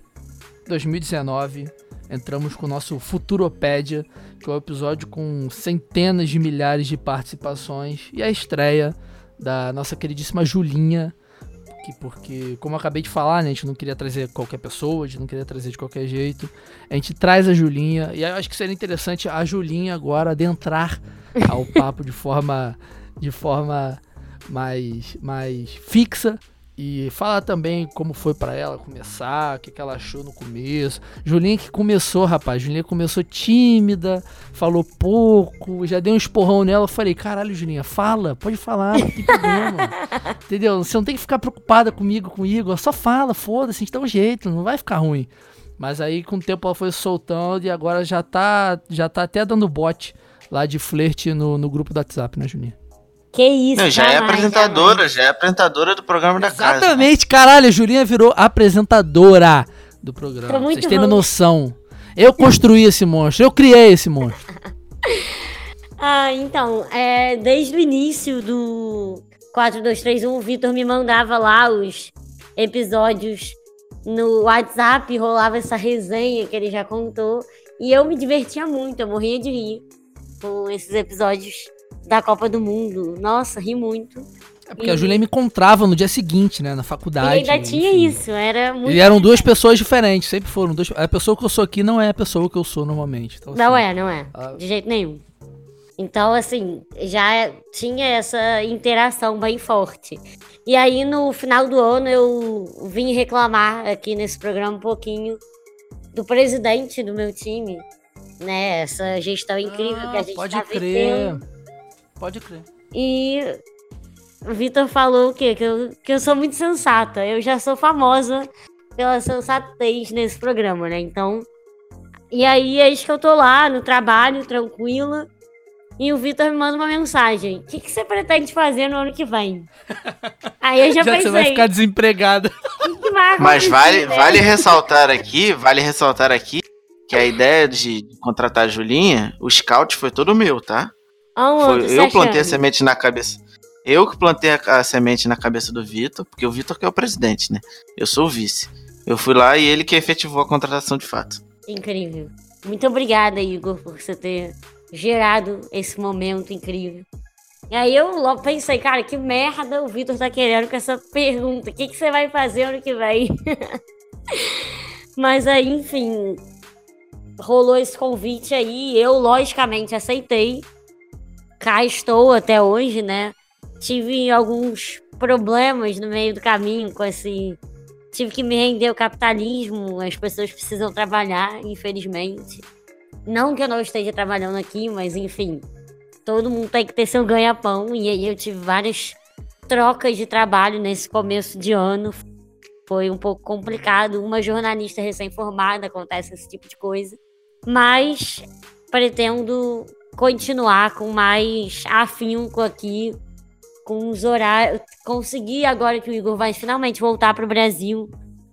2019, entramos com o nosso Futuropédia, que é um episódio com centenas de milhares de participações e a estreia da nossa queridíssima Julinha aqui, porque, como eu acabei de falar, né, a gente não queria trazer qualquer pessoa, a gente não queria trazer de qualquer jeito. A gente traz a Julinha, e acho que seria interessante a Julinha agora adentrar ao [LAUGHS] papo de forma, de forma mais, mais fixa e falar também como foi para ela começar, o que, que ela achou no começo. Julinha que começou, rapaz. Julinha começou tímida, falou pouco, já deu um esporrão nela. Eu falei, caralho, Julinha, fala, pode falar, não tem problema. [LAUGHS] Entendeu? Você não tem que ficar preocupada comigo, com o Igor, só fala, foda-se, a gente dá um jeito, não vai ficar ruim. Mas aí com o tempo ela foi soltando e agora já tá, já tá até dando bote lá de flerte no, no grupo do WhatsApp, né, Julinha? Que isso, Não, já é apresentadora, já é apresentadora do programa da casa. Exatamente, caralho, a Julinha virou apresentadora do Tô programa. muito Vocês têm noção. Eu construí esse monstro, eu criei esse monstro. [LAUGHS] Ah, então, é, desde o início do 4231, o Vitor me mandava lá os episódios no WhatsApp, rolava essa resenha que ele já contou. E eu me divertia muito, eu morria de rir com esses episódios da Copa do Mundo. Nossa, ri muito. É porque a Julia me encontrava no dia seguinte, né? Na E faculdade. ainda tinha enfim. isso, era muito. E eram duas pessoas diferentes, sempre foram. Duas... A pessoa que eu sou aqui não é a pessoa que eu sou normalmente. Então, Não assim, é, não é. Ah. De jeito nenhum. Então, assim, já tinha essa interação bem forte. E aí, no final do ano, eu vim reclamar aqui nesse programa um pouquinho do presidente do meu time, né? Essa gestão incrível Ah, que a gente Pode tá crer. vivendo. Pode crer. E o Vitor falou o quê? Que eu, que eu sou muito sensata. Eu já sou famosa pela sensatez nesse programa, né? Então. E aí, eis que eu tô lá no trabalho, tranquila. E o Vitor me manda uma mensagem. O que, que você pretende fazer no ano que vem? [LAUGHS] Aí eu já, Já pensei. você vai ficar desempregado. [LAUGHS] "O que, que vai Mas vale, né?" vale ressaltar aqui, vale ressaltar aqui que a ideia de contratar a Julinha, o scout foi todo meu, tá? Foi, eu plantei a achando? semente na cabeça. Eu que plantei a, a semente na cabeça do Vitor, porque o Vitor que é o presidente, né? Eu sou o vice. Eu fui lá e ele que efetivou a contratação de fato. Incrível. Muito obrigada, Igor, por você ter gerado esse momento incrível. E aí eu logo pensei, cara, que merda o Vitor tá querendo com essa pergunta. O que, que você vai fazer ano que vem? [LAUGHS] Mas aí, enfim, rolou esse convite aí. Eu, logicamente, aceitei. Cá estou até hoje, né? Tive alguns problemas no meio do caminho com esse tive que me render ao capitalismo, as pessoas precisam trabalhar, infelizmente. Não que eu não esteja trabalhando aqui, mas enfim, todo mundo tem que ter seu ganha-pão. E aí eu tive várias trocas de trabalho nesse começo de ano. Foi um pouco complicado. Uma jornalista recém-formada, acontece esse tipo de coisa. Mas pretendo continuar com mais afinco aqui, com os horários. Conseguir, agora que o Igor vai finalmente voltar para o Brasil,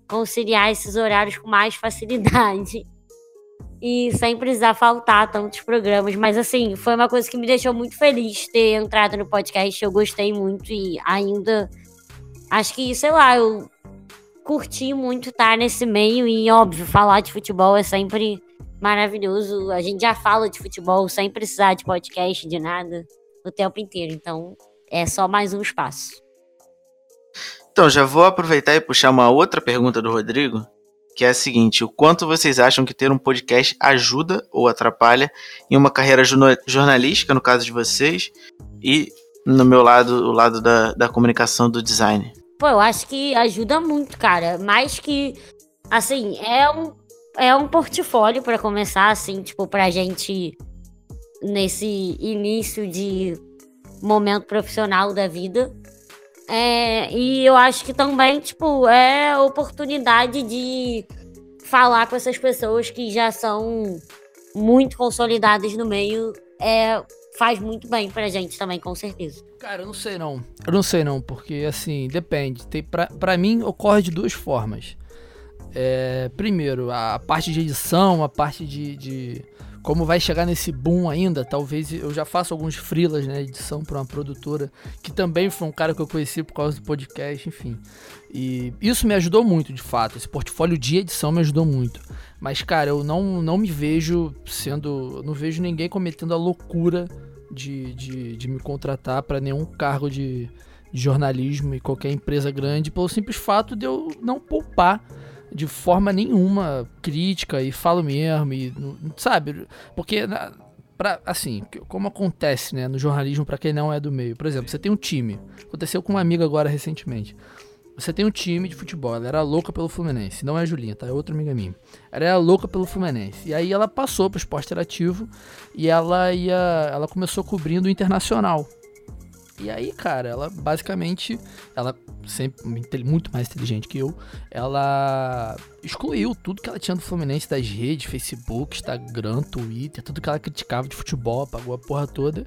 conciliar esses horários com mais facilidade. [LAUGHS] E sem precisar faltar tantos programas. Mas, assim, foi uma coisa que me deixou muito feliz ter entrado no podcast. Eu gostei muito e ainda. Acho que, sei lá, eu curti muito estar nesse meio. E, óbvio, falar de futebol é sempre maravilhoso. A gente já fala de futebol sem precisar de podcast, de nada, o tempo inteiro. Então, é só mais um espaço. Então, já vou aproveitar e puxar uma outra pergunta do Rodrigo, que é a seguinte: o quanto vocês acham que ter um podcast ajuda ou atrapalha em uma carreira jorna- jornalística, no caso de vocês, e no meu lado, o lado da, da comunicação do design? Pô, eu acho que ajuda muito, cara. Mais que. Assim, é um, é um portfólio pra começar, assim, tipo, pra gente nesse início de momento profissional da vida. É, e eu acho que também, tipo, é oportunidade de falar com essas pessoas que já são muito consolidadas no meio. É, faz muito bem pra gente também, com certeza. Cara, eu não sei não. Eu não sei não, porque assim, depende. Tem, pra, pra mim, ocorre de duas formas. É, primeiro, a parte de edição, a parte de, de como vai chegar nesse boom ainda. Talvez eu já faço alguns freelas, né, edição para uma produtora que também foi um cara que eu conheci por causa do podcast, enfim. E isso me ajudou muito, de fato. Esse portfólio de edição me ajudou muito. Mas, cara, eu não, não me vejo sendo. Não vejo ninguém cometendo a loucura de, de, de me contratar para nenhum cargo de, de jornalismo e qualquer empresa grande, pelo simples fato de eu não poupar de forma nenhuma crítica e falo mesmo, e, sabe? Porque, pra, assim, como acontece né, no jornalismo para quem não é do meio. Por exemplo, você tem um time. Aconteceu com uma amiga agora recentemente. Você tem um time de futebol, ela era louca pelo Fluminense. Não é a Julinha, tá? É outra amiga minha. Ela era louca pelo Fluminense. E aí ela passou pro esporte interativo e ela ia. Ela começou cobrindo o internacional. E aí, cara, ela basicamente. Ela sempre muito mais inteligente que eu. Ela excluiu tudo que ela tinha do Fluminense das redes, Facebook, Instagram, Twitter, tudo que ela criticava de futebol, apagou a porra toda.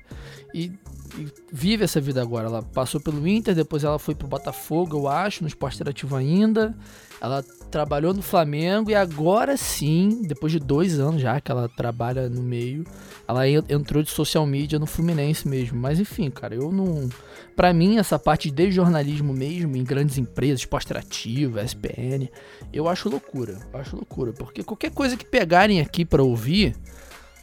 E, e vive essa vida agora. Ela passou pelo Inter, depois ela foi pro Botafogo, eu acho, no esporte interativo ainda. Ela trabalhou no Flamengo e agora sim, depois de dois anos já que ela trabalha no meio, ela entrou de social media no Fluminense mesmo. Mas enfim, cara, eu não. Pra mim, essa parte de jornalismo mesmo, em grandes empresas, Interativo, SPN, eu acho loucura. Acho loucura. Porque qualquer coisa que pegarem aqui para ouvir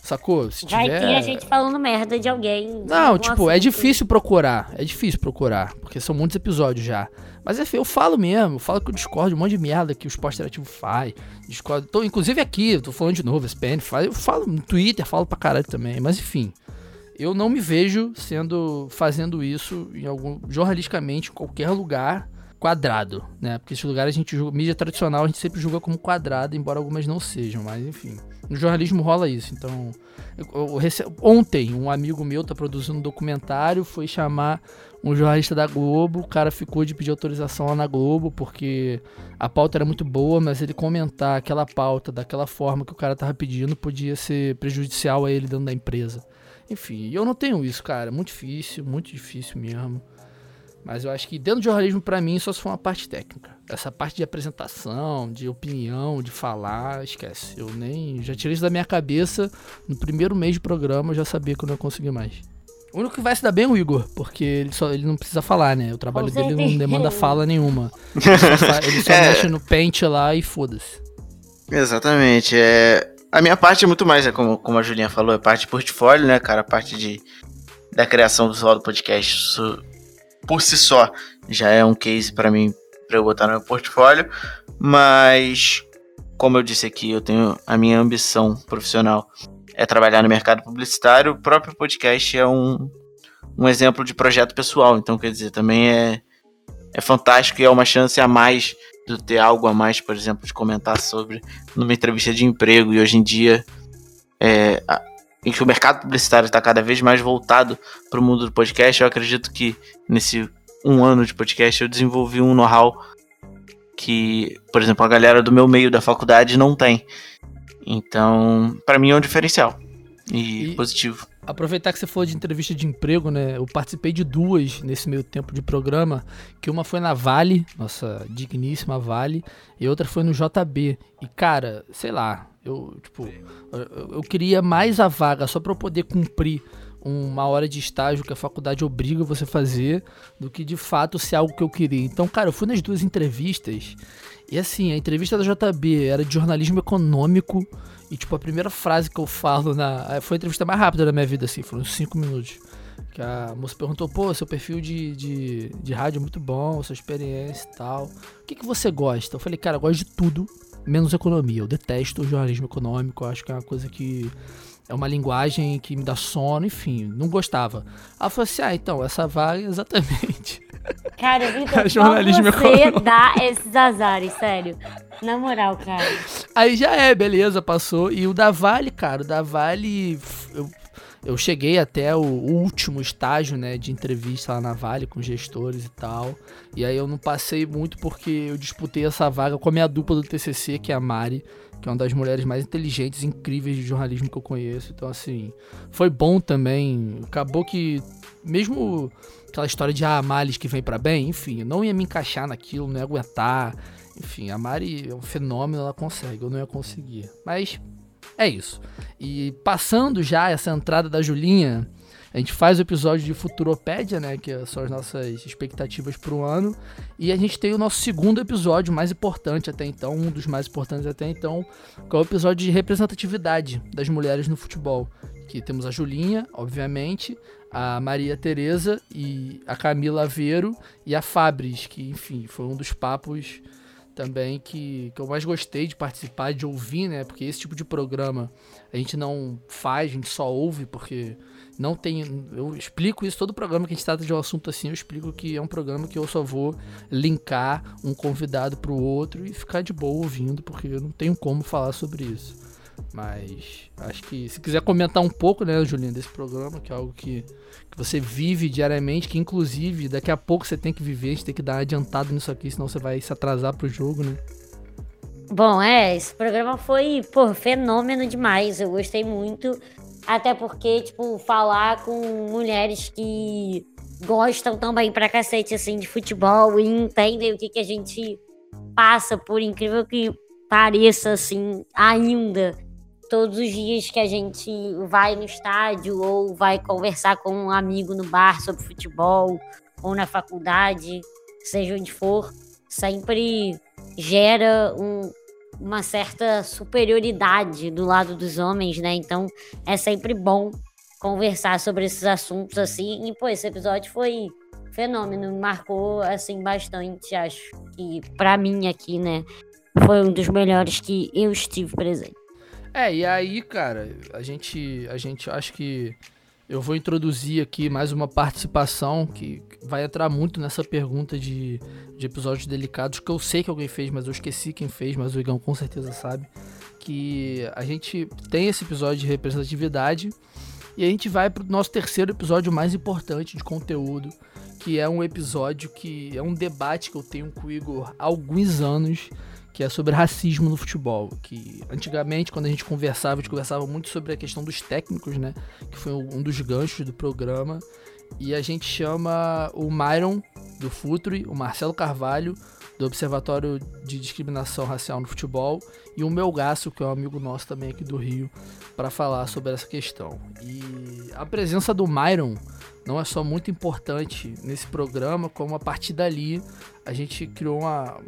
Sacou? Se Vai tiver... ter a gente falando merda de alguém. Não, tipo, é difícil procurar. É difícil procurar. Porque são muitos episódios já. Mas é, eu falo mesmo. Eu falo que o Discord, um monte de merda que o esporte interativo faz. Discord. Tô, inclusive aqui, tô falando de novo, SPN faz. Eu falo no Twitter, falo pra caralho também. Mas enfim. Eu não me vejo sendo. fazendo isso em algum. jornalisticamente, em qualquer lugar quadrado, né? Porque esse lugar a gente julga, mídia tradicional a gente sempre julga como quadrado, embora algumas não sejam, mas enfim. No jornalismo rola isso, então. Eu, ontem, um amigo meu tá produzindo um documentário, foi chamar um jornalista da Globo, o cara ficou de pedir autorização lá na Globo, porque a pauta era muito boa, mas ele comentar aquela pauta daquela forma que o cara tava pedindo podia ser prejudicial a ele dentro da empresa. Enfim, eu não tenho isso, cara. Muito difícil, muito difícil mesmo. Mas eu acho que dentro do jornalismo, para mim, só se for uma parte técnica. Essa parte de apresentação, de opinião, de falar, esquece. Eu nem. Já tirei isso da minha cabeça. No primeiro mês de programa, eu já sabia que eu não ia conseguir mais. O único que vai se dar bem é o Igor, porque ele, só, ele não precisa falar, né? O trabalho dele não demanda fala nenhuma. [LAUGHS] Ele só, ele só é... mexe no pente lá e foda-se. Exatamente. É... A minha parte é muito mais, né, como, como a Julinha falou, é parte de portfólio, né, cara? A parte de, da criação visual do podcast. Isso por si só já é um case para mim para eu botar no meu portfólio, mas como eu disse aqui, eu tenho a minha ambição profissional é trabalhar no mercado publicitário, o próprio podcast é um, um exemplo de projeto pessoal, então quer dizer, também é, é fantástico e é uma chance a mais de ter algo a mais, por exemplo, de comentar sobre numa entrevista de emprego e hoje em dia é, em que o mercado publicitário está cada vez mais voltado para o mundo do podcast, eu acredito que nesse um ano de podcast eu desenvolvi um know-how que, por exemplo, a galera do meu meio da faculdade não tem. Então, para mim é um diferencial e, e, positivo. Aproveitar que você falou de entrevista de emprego, né? Eu participei de duas nesse meio tempo de programa, que uma foi na Vale, nossa digníssima Vale, e outra foi no JB. E cara, sei lá, eu, tipo, eu, eu queria mais a vaga só para eu poder cumprir uma hora de estágio que a faculdade obriga você a fazer do que de fato ser algo que eu queria. Então, cara, eu fui nas duas entrevistas e assim, a entrevista da JB era de jornalismo econômico e tipo, a primeira frase que eu falo na... Foi a entrevista mais rápida da minha vida, assim, foram cinco minutos. Que a moça perguntou, pô, seu perfil de, de, de rádio é muito bom, sua experiência e tal. O que, que você gosta? Eu falei, cara, eu gosto de tudo menos economia. Eu detesto o jornalismo econômico, acho que é uma coisa que é uma linguagem que me dá sono, enfim, não gostava. Ela falou assim: ah, então, essa vaga é exatamente. [LAUGHS] Cara, [LAUGHS] Vitor, jornalismo você dá esses azares, sério. Na moral, cara. Aí já é, beleza, passou. E o da Vale, cara, o da Vale, eu eu cheguei até o último estágio, né, de entrevista lá na Vale com gestores e tal. E aí eu não passei muito porque eu disputei essa vaga com a minha dupla do TCC, que é a Mari, que é uma das mulheres mais inteligentes e incríveis de jornalismo que eu conheço. Então, assim, foi bom também. Acabou que, mesmo aquela história de ah, males que vem para bem, enfim, eu não ia me encaixar naquilo, não ia aguentar. Enfim, a Mari é um fenômeno, ela consegue, eu não ia conseguir. Mas é isso. E passando já essa entrada da Julinha, a gente faz o episódio de Futuropédia, né? Que são as nossas expectativas para o ano. E a gente tem o nosso segundo episódio, mais importante até então, um dos mais importantes até então, que é o episódio de representatividade das mulheres no futebol. Que temos a Julinha, obviamente, a Maria Tereza e a Camila Aveiro e a Fabris, que, enfim, foi um dos papos também que, que eu mais gostei de participar, de ouvir, né? Porque esse tipo de programa a gente não faz, a gente só ouve, porque não tem. Eu explico isso todo programa que a gente trata de um assunto assim, eu explico que é um programa que eu só vou linkar um convidado pro outro e ficar de boa ouvindo, porque eu não tenho como falar sobre isso. Mas acho que se quiser comentar um pouco, né, Julinha, desse programa, que é algo que, que você vive diariamente, que inclusive daqui a pouco você tem que viver, a gente tem que dar adiantado nisso aqui, senão você vai se atrasar pro jogo, né? Bom, é, esse programa foi, pô, fenômeno demais. Eu gostei muito. Até porque, tipo, falar com mulheres que gostam também pra cacete, assim, de futebol e entendem o que, que a gente passa, por incrível que pareça, assim, ainda. Todos os dias que a gente vai no estádio ou vai conversar com um amigo no bar sobre futebol ou na faculdade, seja onde for, sempre gera um, uma certa superioridade do lado dos homens, né? Então é sempre bom conversar sobre esses assuntos assim. E, pô, esse episódio foi fenômeno, me marcou assim bastante, acho. E para mim aqui, né, foi um dos melhores que eu estive presente. É, e aí, cara, a gente a gente acho que eu vou introduzir aqui mais uma participação que vai entrar muito nessa pergunta de, de episódios delicados, que eu sei que alguém fez, mas eu esqueci quem fez, mas o Igão com certeza sabe. Que a gente tem esse episódio de representatividade e a gente vai pro nosso terceiro episódio mais importante de conteúdo, que é um episódio que é um debate que eu tenho com o Igor há alguns anos que é sobre racismo no futebol. Que antigamente, quando a gente conversava, a gente conversava muito sobre a questão dos técnicos, né? Que foi um dos ganchos do programa. E a gente chama o Myron, do Futre, o Marcelo Carvalho, do Observatório de Discriminação Racial no Futebol, e o Melgaço, que é um amigo nosso também aqui do Rio, para falar sobre essa questão. E a presença do Myron não é só muito importante nesse programa, como a partir dali a gente criou uma,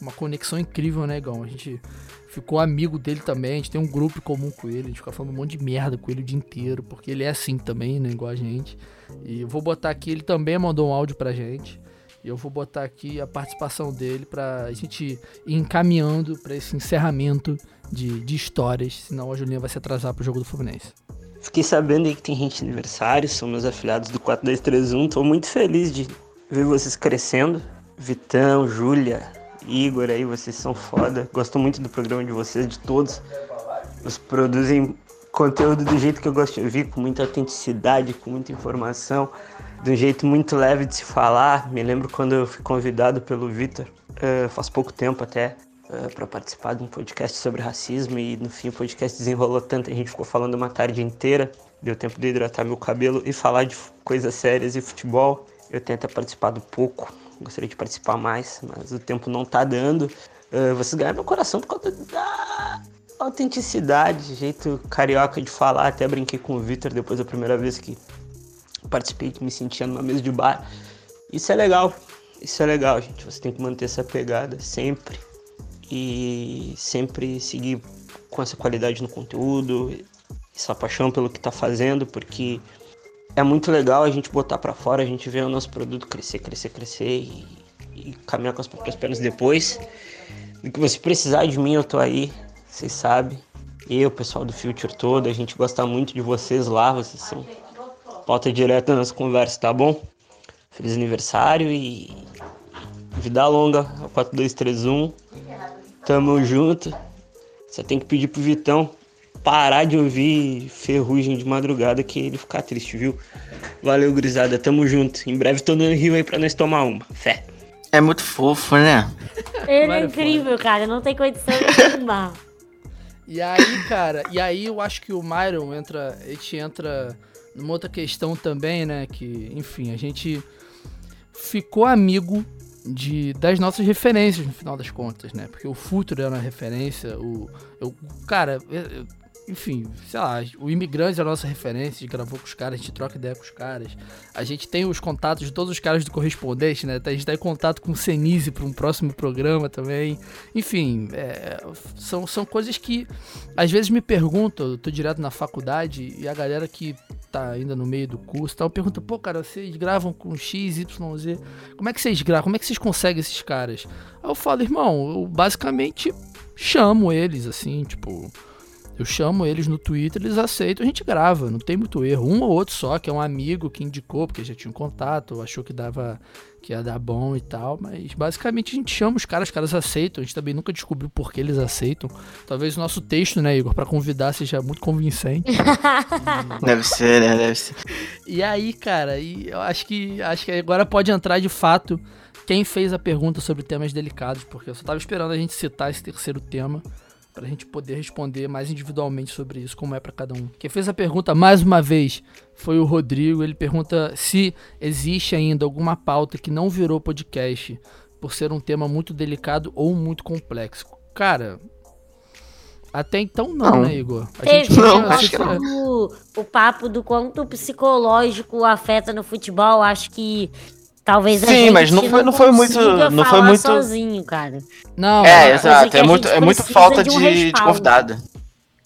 uma conexão incrível, né, Gão? A gente ficou amigo dele também, a gente tem um grupo comum com ele, a gente fica falando um monte de merda com ele o dia inteiro, porque ele é assim também, né, igual a gente. E eu vou botar aqui, ele também mandou um áudio pra gente. E eu vou botar aqui a participação dele pra gente ir encaminhando para esse encerramento de, de histórias, senão a Julinha vai se atrasar pro jogo do Fluminense. Fiquei sabendo aí que tem gente de aniversário, são meus afiliados do 4231. Tô muito feliz de ver vocês crescendo. Vitão, Júlia, Igor aí, vocês são foda. Gosto muito do programa de vocês, de todos. Vocês produzem conteúdo do jeito que eu gosto de ouvir, com muita autenticidade, com muita informação, de um jeito muito leve de se falar. Me lembro quando eu fui convidado pelo Vitor, uh, faz pouco tempo até, uh, para participar de um podcast sobre racismo e no fim o podcast desenrolou tanto, a gente ficou falando uma tarde inteira. Deu tempo de hidratar meu cabelo e falar de coisas sérias e futebol. Eu tento participar do pouco, gostaria de participar mais, mas o tempo não tá dando. Uh, vocês ganharam meu coração por causa da autenticidade, jeito carioca de falar. Até brinquei com o Victor depois da primeira vez que participei, que me sentia numa mesa de bar. Isso é legal, isso é legal, gente. Você tem que manter essa pegada sempre e sempre seguir com essa qualidade no conteúdo, essa paixão pelo que tá fazendo, porque é muito legal a gente botar para fora, a gente ver o nosso produto crescer, crescer, crescer e, e caminhar com as próprias pernas depois. Do que você precisar de mim, eu tô aí, vocês sabem. Eu, pessoal do Future todo, a gente gosta muito de vocês lá, vocês são pauta direta nas conversas, tá bom? Feliz aniversário e vida longa, 4231. Tamo junto. Só tem que pedir pro Vitão parar de ouvir ferrugem de madrugada que ele ficar triste, viu? Valeu, gurizada, tamo junto. Em breve tô no Rio aí pra nós tomar uma. Fé. É muito fofo, né? Ele é incrível, cara, não tem condição nenhuma. [LAUGHS] E aí, cara, e aí eu acho que o Myron entra, a gente entra numa outra questão também, né, que, enfim, a gente ficou amigo de das nossas referências no final das contas, né? Porque o Futuro era uma referência, o eu, cara, eu, enfim, sei lá, o Imigrante é a nossa referência, a gente gravou com os caras, a gente troca ideia com os caras. A gente tem os contatos de todos os caras do correspondente, né? A gente tá em contato com o Senise para um próximo programa também. Enfim, é, são, são coisas que às vezes me perguntam, eu tô direto na faculdade e a galera que tá ainda no meio do curso tal, pergunta, pô, cara, vocês gravam com X, Y, Z, como é que vocês gravam? Como é que vocês conseguem esses caras? Aí eu falo, irmão, eu basicamente chamo eles, assim, tipo eu chamo eles no Twitter, eles aceitam, a gente grava, não tem muito erro. Um ou outro só, que é um amigo que indicou, porque já tinha um contato, achou que dava que ia dar bom e tal, mas basicamente a gente chama os caras, os caras aceitam, a gente também nunca descobriu por que eles aceitam. Talvez o nosso texto, né, Igor, para convidar seja muito convincente. [LAUGHS] Deve ser, né? Deve ser. E aí, cara, e eu acho que acho que agora pode entrar de fato quem fez a pergunta sobre temas delicados, porque eu só tava esperando a gente citar esse terceiro tema para a gente poder responder mais individualmente sobre isso, como é para cada um. Quem fez a pergunta mais uma vez foi o Rodrigo. Ele pergunta se existe ainda alguma pauta que não virou podcast por ser um tema muito delicado ou muito complexo. Cara, até então não, Não. né, Igor? A Teve Não, né, acho que não. o, o papo do quanto o psicológico afeta no futebol, acho que talvez a Sim, gente mas não foi- não foi muito- não foi muito- sozinho, cara. Não, É, coisa exato. É a muito, é muito falta de de, um de respaldo. convidado.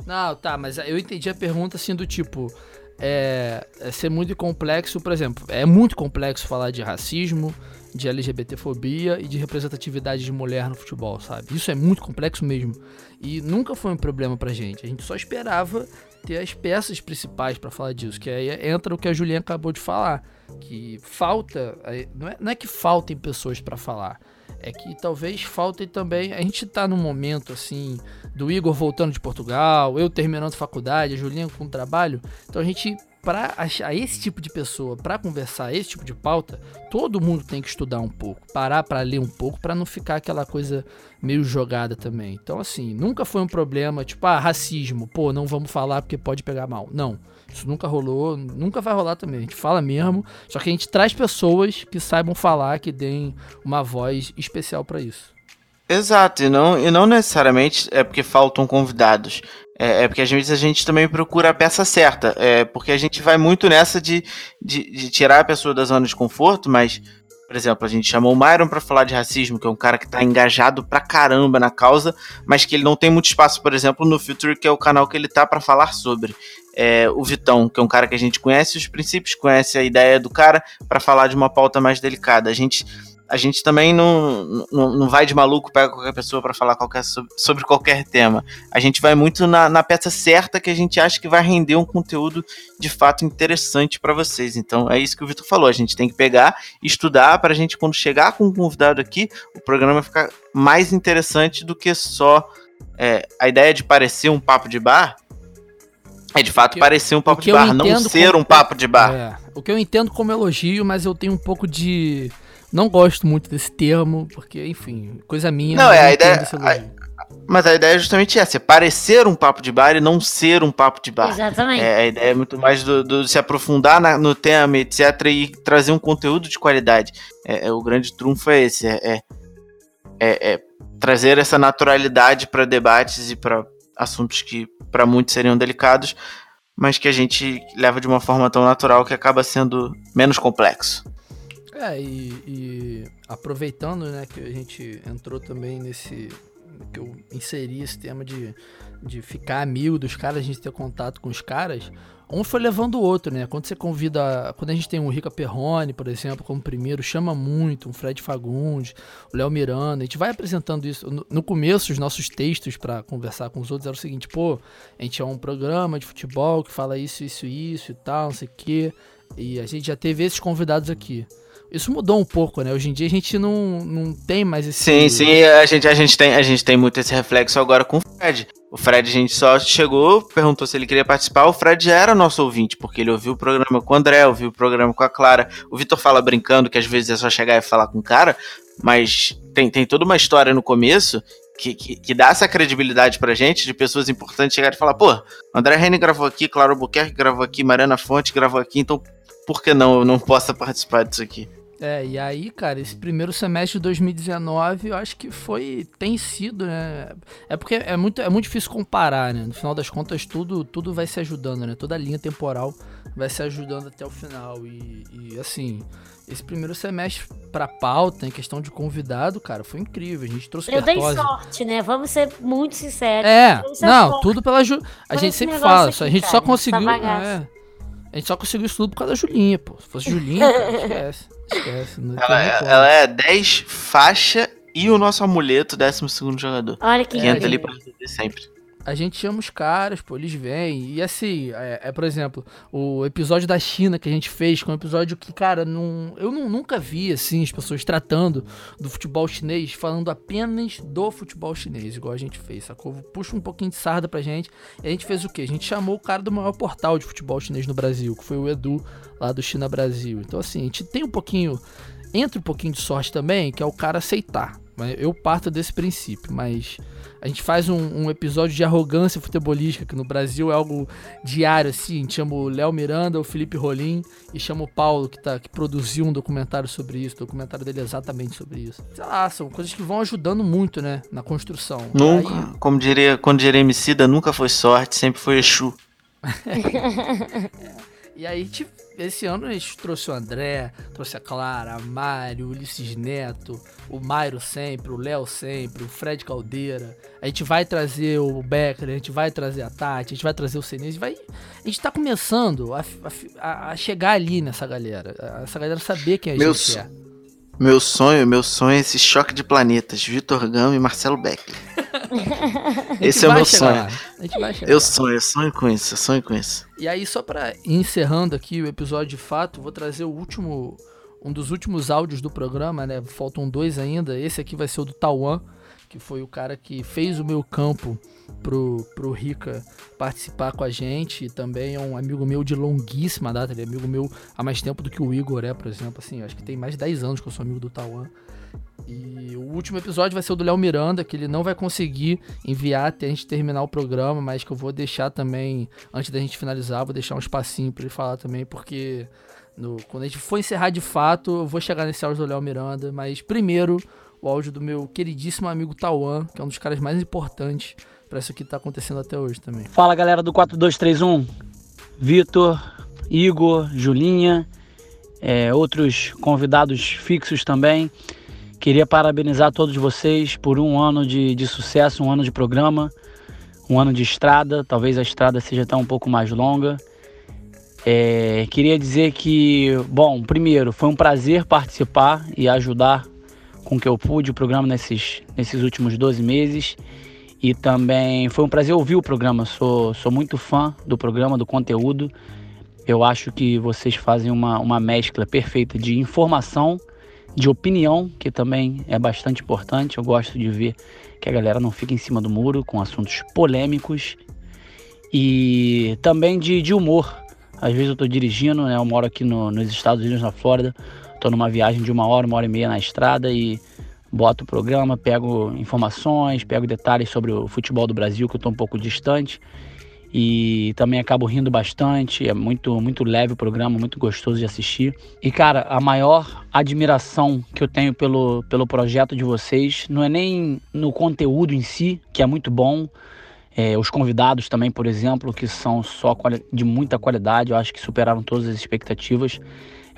Não, tá, mas eu entendi a pergunta assim do tipo. É, é ser muito complexo, por exemplo, é muito complexo falar de racismo, de LGBTfobia e de representatividade de mulher no futebol, sabe? Isso é muito complexo mesmo. E nunca foi um problema pra gente. A gente só esperava ter as peças principais pra falar disso, que aí entra o que a Juliana acabou de falar, que falta, não é, não é que faltem pessoas pra falar, é que talvez faltem também, a gente tá num momento assim, do Igor voltando de Portugal, eu terminando faculdade, a Julinha com trabalho. Então a gente, pra achar esse tipo de pessoa, pra conversar esse tipo de pauta, todo mundo tem que estudar um pouco, parar pra ler um pouco, pra não ficar aquela coisa meio jogada também. Então assim, nunca foi um problema, tipo, ah, racismo, pô, não vamos falar porque pode pegar mal. Não. Isso nunca rolou, nunca vai rolar também. A gente fala mesmo, só que a gente traz pessoas que saibam falar, que deem uma voz especial pra isso. Exato, e não, e não necessariamente é porque faltam convidados. É, é porque às vezes a gente também procura a peça certa. É porque a gente vai muito nessa de, de, de tirar a pessoa da zona de conforto, mas, por exemplo, a gente chamou o Myron pra falar de racismo, que é um cara que tá engajado pra caramba na causa, mas que ele não tem muito espaço, por exemplo, no Future, que é o canal que ele tá pra falar sobre. É, o Vitão, que é um cara que a gente conhece os princípios, conhece a ideia do cara, pra falar de uma pauta mais delicada. A gente a gente também não, não, não vai de maluco, pega qualquer pessoa para falar qualquer, sobre, qualquer tema. A gente vai muito na, na peça certa que a gente acha que vai render um conteúdo de fato interessante para vocês. Então é isso que o Vitor falou. A gente tem que pegar, estudar para a gente, quando chegar com um convidado aqui, o programa ficar mais interessante do que só é, a ideia de parecer um papo de bar. É de fato parecer um papo de bar, não ser como- um papo de bar. É, o que eu entendo como elogio, mas eu tenho um pouco de. Não gosto muito desse termo, porque, enfim, coisa minha. Não, mas é, eu a ideia- elogio. Mas a ideia é justamente essa: é parecer um papo de bar e não ser um papo de bar. Exatamente. É, a ideia é muito mais do, do se aprofundar na- no tema, etc., e trazer um conteúdo de qualidade. É, é, o grande trunfo é esse: é, é- é- é trazer essa naturalidade para debates e para assuntos que para muitos seriam delicados, mas que a gente leva de uma forma tão natural que acaba sendo menos complexo. É, e, e aproveitando, né, que a gente entrou também nesse. que eu inseri esse tema de, de ficar amigo dos caras, a gente ter contato com os caras. Um foi levando o outro, né? Quando você convida. Quando a gente tem um Rica Perrone, por exemplo, como primeiro, chama muito, um Fred Fagundes, o Léo Miranda, a gente vai apresentando isso. No, no começo, os nossos textos pra conversar com os outros era o seguinte, pô, a gente é um programa de futebol que fala isso, isso, isso e tal, não sei o quê. E a gente já teve esses convidados aqui. Isso mudou um pouco, né? Hoje em dia a gente não, não tem mais esse. Sim, sim, a gente, a, gente tem, a gente tem muito esse reflexo agora com o Fred. O Fred, a gente só chegou, perguntou se ele queria participar. O Fred já era nosso ouvinte, porque ele ouviu o programa com o André, ouviu o programa com a Clara. O Vitor fala brincando que às vezes é só chegar e falar com o cara, mas tem, tem toda uma história no começo que, que, que dá essa credibilidade pra gente, de pessoas importantes chegarem e falar: pô, André Rene gravou aqui, Clara Albuquerque gravou aqui, Mariana Fonte gravou aqui, então por que não eu não possa participar disso aqui? É, e aí, cara, esse primeiro semestre de 2019, eu acho que foi, tem sido, né? É porque é muito, é muito difícil comparar, né? No final das contas, tudo, tudo vai se ajudando, né? Toda a linha temporal vai se ajudando até o final. E, e, assim, esse primeiro semestre pra pauta, em questão de convidado, cara, foi incrível. A gente trouxe Eu dei sorte, né? Vamos ser muito sinceros. É, não, sorte. tudo pela Ju. A gente sempre fala, aqui, a gente cara, só conseguiu. é, a gente só conseguiu isso tudo por causa da Julinha, pô. Se fosse Julinha, [LAUGHS] cara, esquece. Esquece. Não tem Ela, é- ela é 10 faixa e o nosso amuleto, 12 segundo jogador. Olha que Que É, entra ali lindo. pra sempre. A gente chama os caras, pô, eles vêm. E assim, é, é, por exemplo, o episódio da China que a gente fez, que é um episódio que, cara, não, eu não- nunca vi, assim, as pessoas tratando do futebol chinês, falando apenas do futebol chinês, igual a gente fez, sacou? Puxa um pouquinho de sarda pra gente. E a gente fez o quê? A gente chamou o cara do maior portal de futebol chinês no Brasil, que foi o Edu, lá do China Brasil. Então, assim, a gente tem um pouquinho. Entra um pouquinho de sorte também, que é o cara aceitar. Eu parto desse princípio, mas a gente faz um, um, episódio de arrogância futebolística, que no Brasil é algo diário, assim. A gente chama o Léo Miranda, o Felipe Rolim e chama o Paulo, que, tá, que produziu um documentário sobre isso. O documentário dele é exatamente sobre isso. Sei lá, são coisas que vão ajudando muito, né? Na construção. Nunca, Aí... como diria, quando diria Emicida, nunca foi sorte, sempre foi Exu. [LAUGHS] é. E aí, tipo, esse ano a gente trouxe o André, trouxe a Clara, a Mário, o Ulisses Neto, o Mairo sempre, o Léo sempre, o Fred Caldeira. A gente vai trazer o Becker, a gente vai trazer a Tati, a gente vai trazer o Senise. Vai... A gente tá começando a, a, a, chegar ali nessa galera. Essa galera saber quem a Meu gente é. Meu sonho, meu sonho é esse choque de planetas, Vitor Gama e Marcelo Becker. [LAUGHS] Esse é o meu sonho. Eu sonho, eu sonho com isso, eu sonho com isso. E aí, só para encerrando aqui o episódio de fato, vou trazer o último. Um dos últimos áudios do programa, né? Faltam dois ainda. Esse aqui vai ser o do Tauan, que foi o cara que fez o meu campo pro, pro Rica participar com a gente. E também é um amigo meu de longuíssima data. Ele é amigo meu há mais tempo do que o Igor é, por exemplo. Assim, acho que tem mais de 10 anos que eu sou amigo do Tauan. E o último episódio vai ser o do Léo Miranda, que ele não vai conseguir enviar até a gente terminar o programa, mas que eu vou deixar também, antes da gente finalizar, vou deixar um espacinho para ele falar também, porque no, quando a gente for encerrar de fato, eu vou chegar nesse áudio do Léo Miranda, mas primeiro o áudio do meu queridíssimo amigo Tauan, que é um dos caras mais importantes para isso que tá acontecendo até hoje também. Fala galera do 4231, Vitor, Igor, Julinha, é, outros convidados fixos também. Queria parabenizar todos vocês por um ano de, de sucesso, um ano de programa, um ano de estrada. Talvez a estrada seja até um pouco mais longa. É, queria dizer que, bom, primeiro, foi um prazer participar e ajudar com que eu pude o programa nesses, nesses últimos 12 meses. E também foi um prazer ouvir o programa. Sou, sou muito fã do programa, do conteúdo. Eu acho que vocês fazem uma, uma mescla perfeita de informação de opinião, que também é bastante importante. Eu gosto de ver que a galera não fica em cima do muro com assuntos polêmicos e também de, de humor. Às vezes eu estou dirigindo, né? Eu moro aqui no, nos Estados Unidos, na Flórida. Estou numa viagem de uma hora, uma hora e meia na estrada e boto o programa, pego informações, pego detalhes sobre o futebol do Brasil, que eu estou um pouco distante e também acabo rindo bastante. É muito, muito leve o programa, muito gostoso de assistir. E cara, a maior admiração que eu tenho pelo, pelo projeto de vocês não é nem no conteúdo em si, que é muito bom. É, os convidados também, por exemplo, que são só de muita qualidade, eu acho que superaram todas as expectativas.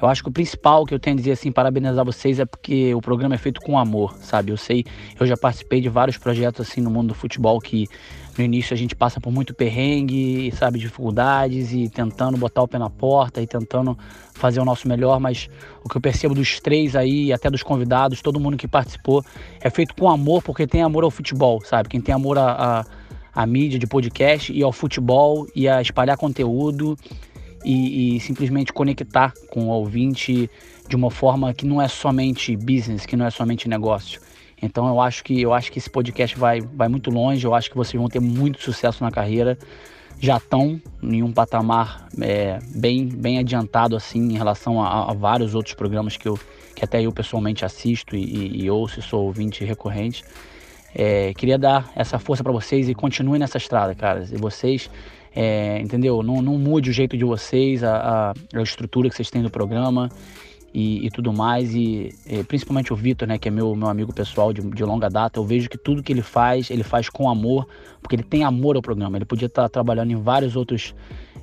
Eu acho que o principal que eu tenho a dizer assim, parabenizar vocês é porque o programa é feito com amor, sabe? Eu sei, eu já participei de vários projetos assim no mundo do futebol que no início a gente passa por muito perrengue, sabe, dificuldades e tentando botar o pé na porta e tentando fazer o nosso melhor, mas o que eu percebo dos três aí, até dos convidados, todo mundo que participou, é feito com amor, porque tem amor ao futebol, sabe? Quem tem amor à, à, à mídia de podcast e ao futebol e a espalhar conteúdo e, e, simplesmente conectar com o ouvinte de uma forma que não é somente business, que não é somente negócio. Então eu acho que eu acho que esse podcast vai, vai muito longe, eu acho que vocês vão ter muito sucesso na carreira. Já estão em um patamar é, bem, bem adiantado assim em relação a, a, vários outros programas que, eu, que até eu pessoalmente assisto e, e, e ouço, sou ouvinte recorrente. É, queria dar essa força para vocês e continuem nessa estrada, cara. E vocês é, entendeu? Não, não mude o jeito de vocês, a, a, a estrutura que vocês têm do programa e, e tudo mais. E, e, principalmente o Vitor, né, que é meu, meu amigo pessoal de, de, longa data, eu vejo que tudo que ele faz, ele faz com amor, porque ele tem amor ao programa. Ele podia estar trabalhando em vários outros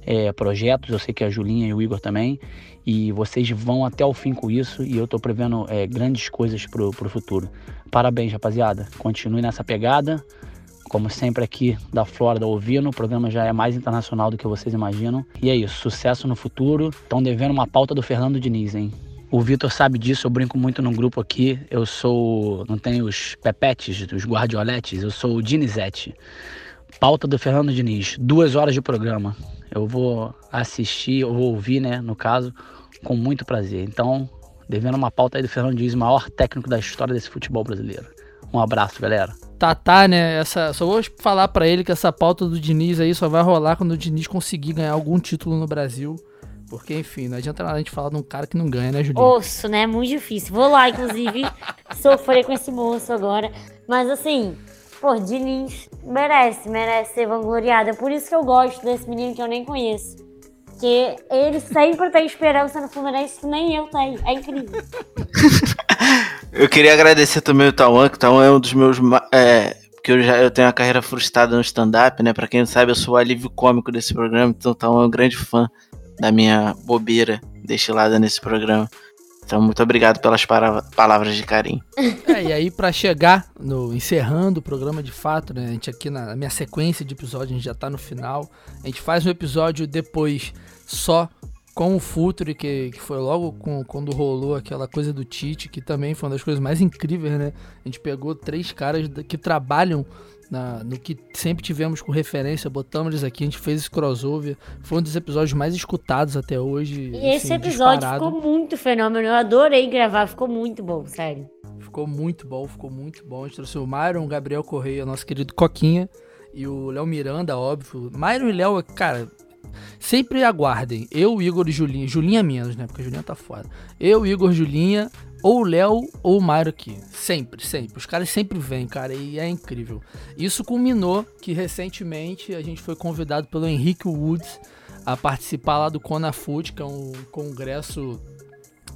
é, projetos, eu sei que a Julinha e o Igor também, e vocês vão até o fim com isso e eu estou prevendo é, grandes coisas para o futuro. Parabéns, rapaziada. Continue nessa pegada como sempre aqui da Flórida ouvindo. O programa já é mais internacional do que vocês imaginam. E é isso, sucesso no futuro. Estão devendo uma pauta do Fernando Diniz, hein? O Vitor sabe disso, eu brinco muito no grupo aqui. Eu sou. Não tenho os pepetes, os guardioletes, eu sou o Dinizete. Pauta do Fernando Diniz, duas horas de programa. Eu vou assistir, eu vou ouvir, né, no caso, com muito prazer. Então, devendo uma pauta aí do Fernando Diniz, maior técnico da história desse futebol brasileiro. Um abraço, galera. Tatá, né? Essa, só vou falar para ele que essa pauta do Diniz aí só vai rolar quando o Diniz conseguir ganhar algum título no Brasil. Porque, enfim, não adianta nada a gente falar de um cara que não ganha, né, Julinho? Osso, né? Muito difícil. Vou lá, inclusive, [LAUGHS] sofrer com esse moço agora. Mas assim, pô, Diniz merece, merece ser vangloriado. É por isso que eu gosto desse menino que eu nem conheço. Porque ele sempre tem esperança no Fluminense que nem eu tenho. É incrível. [LAUGHS] Eu queria agradecer também o Tauan, que o Tauan é um dos meus. É, porque eu já eu tenho uma carreira frustrada no stand-up, né? Pra quem não sabe, eu sou o alívio cômico desse programa, então o Tauan é um grande fã da minha bobeira destilada nesse programa. Então, muito obrigado pelas para- palavras de carinho. [LAUGHS] É, e aí, pra chegar no encerrando o programa de fato, né? A gente aqui na, na minha sequência de episódios, a gente já tá no final. A gente faz um episódio depois só com o Futre, que, que foi logo com, quando rolou aquela coisa do Tite, que também foi uma das coisas mais incríveis, né? A gente pegou três caras que trabalham na- no que sempre tivemos com referência, botamos eles aqui, a gente fez esse crossover. Foi um dos episódios mais escutados até hoje. E esse assim, episódio disparado. ficou muito fenômeno. Eu adorei gravar, ficou muito bom, sério. Ficou muito bom, ficou muito bom. A gente trouxe o Myron, o Gabriel Correia, nosso querido Coquinha, e o Léo Miranda, óbvio. Myron e Léo, cara, sempre aguardem. Eu, Igor e Julinha. Julinha menos, né? Porque Julinha tá fora. Eu, Igor, Julinha, ou Léo ou o Myron aqui. Sempre, sempre. Os caras sempre vêm, cara, e é incrível. Isso culminou que recentemente a gente foi convidado pelo Henrique Woods a participar lá do Conafute, que é um congresso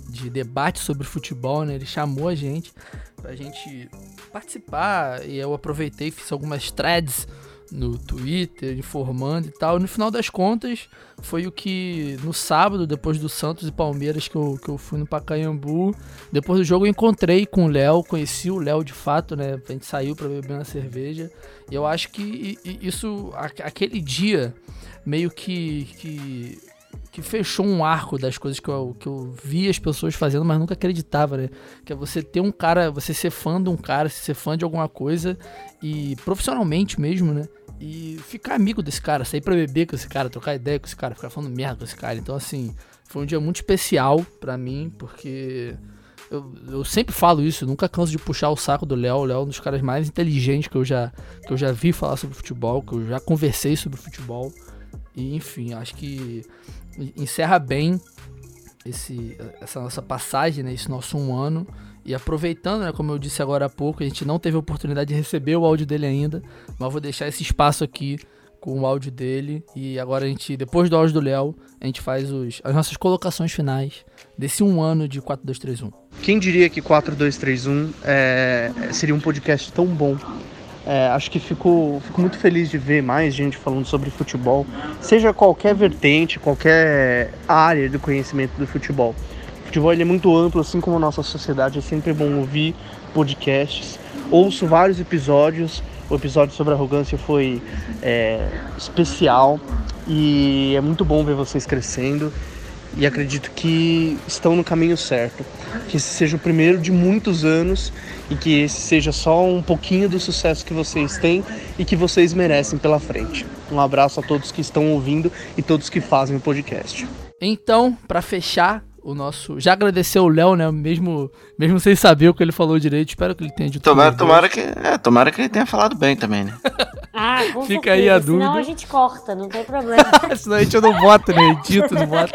de debate sobre futebol, né? Ele chamou a gente pra gente participar e eu aproveitei fiz algumas threads no Twitter informando e tal. E no final das contas, foi o que no sábado, depois do Santos e Palmeiras, que eu, que eu fui no Pacaembu, depois do jogo eu encontrei com o Léo, conheci o Léo de fato, né? A gente saiu pra beber uma cerveja. E eu acho que isso, aquele dia, meio que, que que fechou um arco das coisas que eu, que eu vi as pessoas fazendo, mas nunca acreditava, né? Que é você ter um cara, você ser fã de um cara, ser fã de alguma coisa e profissionalmente mesmo, né? E ficar amigo desse cara, sair pra beber com esse cara, trocar ideia com esse cara, ficar falando merda com esse cara. Então, assim, foi um dia muito especial pra mim, porque eu, eu sempre falo isso, nunca canso de puxar o saco do Léo. O Léo é um dos caras mais inteligentes que eu já, que eu já vi falar sobre futebol, que eu já conversei sobre futebol. E, enfim, acho que encerra bem esse, essa nossa passagem, né, esse nosso um ano. E aproveitando, né, como eu disse agora há pouco, a gente não teve oportunidade de receber o áudio dele ainda, mas vou deixar esse espaço aqui com o áudio dele. E agora a gente, depois do áudio do Léo, a gente faz os, as nossas colocações finais desse um ano de 4231. Quem diria que 4231 é, seria um podcast tão bom? É, acho que fico, fico muito feliz de ver mais gente falando sobre futebol, seja qualquer vertente, qualquer área do conhecimento do futebol. Futebol ele é muito amplo, assim como a nossa sociedade, é sempre bom ouvir podcasts. Ouço vários episódios, o episódio sobre arrogância foi é, especial e é muito bom ver vocês crescendo e acredito que estão no caminho certo. Que esse seja o primeiro de muitos anos e que esse seja só um pouquinho do sucesso que vocês têm e que vocês merecem pela frente. Um abraço a todos que estão ouvindo e todos que fazem o podcast. Então, pra fechar o nosso. Já agradecer o Léo, né? Mesmo, mesmo sem saber o que ele falou direito. Espero que ele tenha dito Tomara, tudo tomara, que, é, tomara que ele tenha falado bem também, né? [LAUGHS] Ah, com Fica certeza. aí a Senão dúvida. a gente corta, não tem problema. [LAUGHS] Senão a gente não bota, né? Edito, não bota.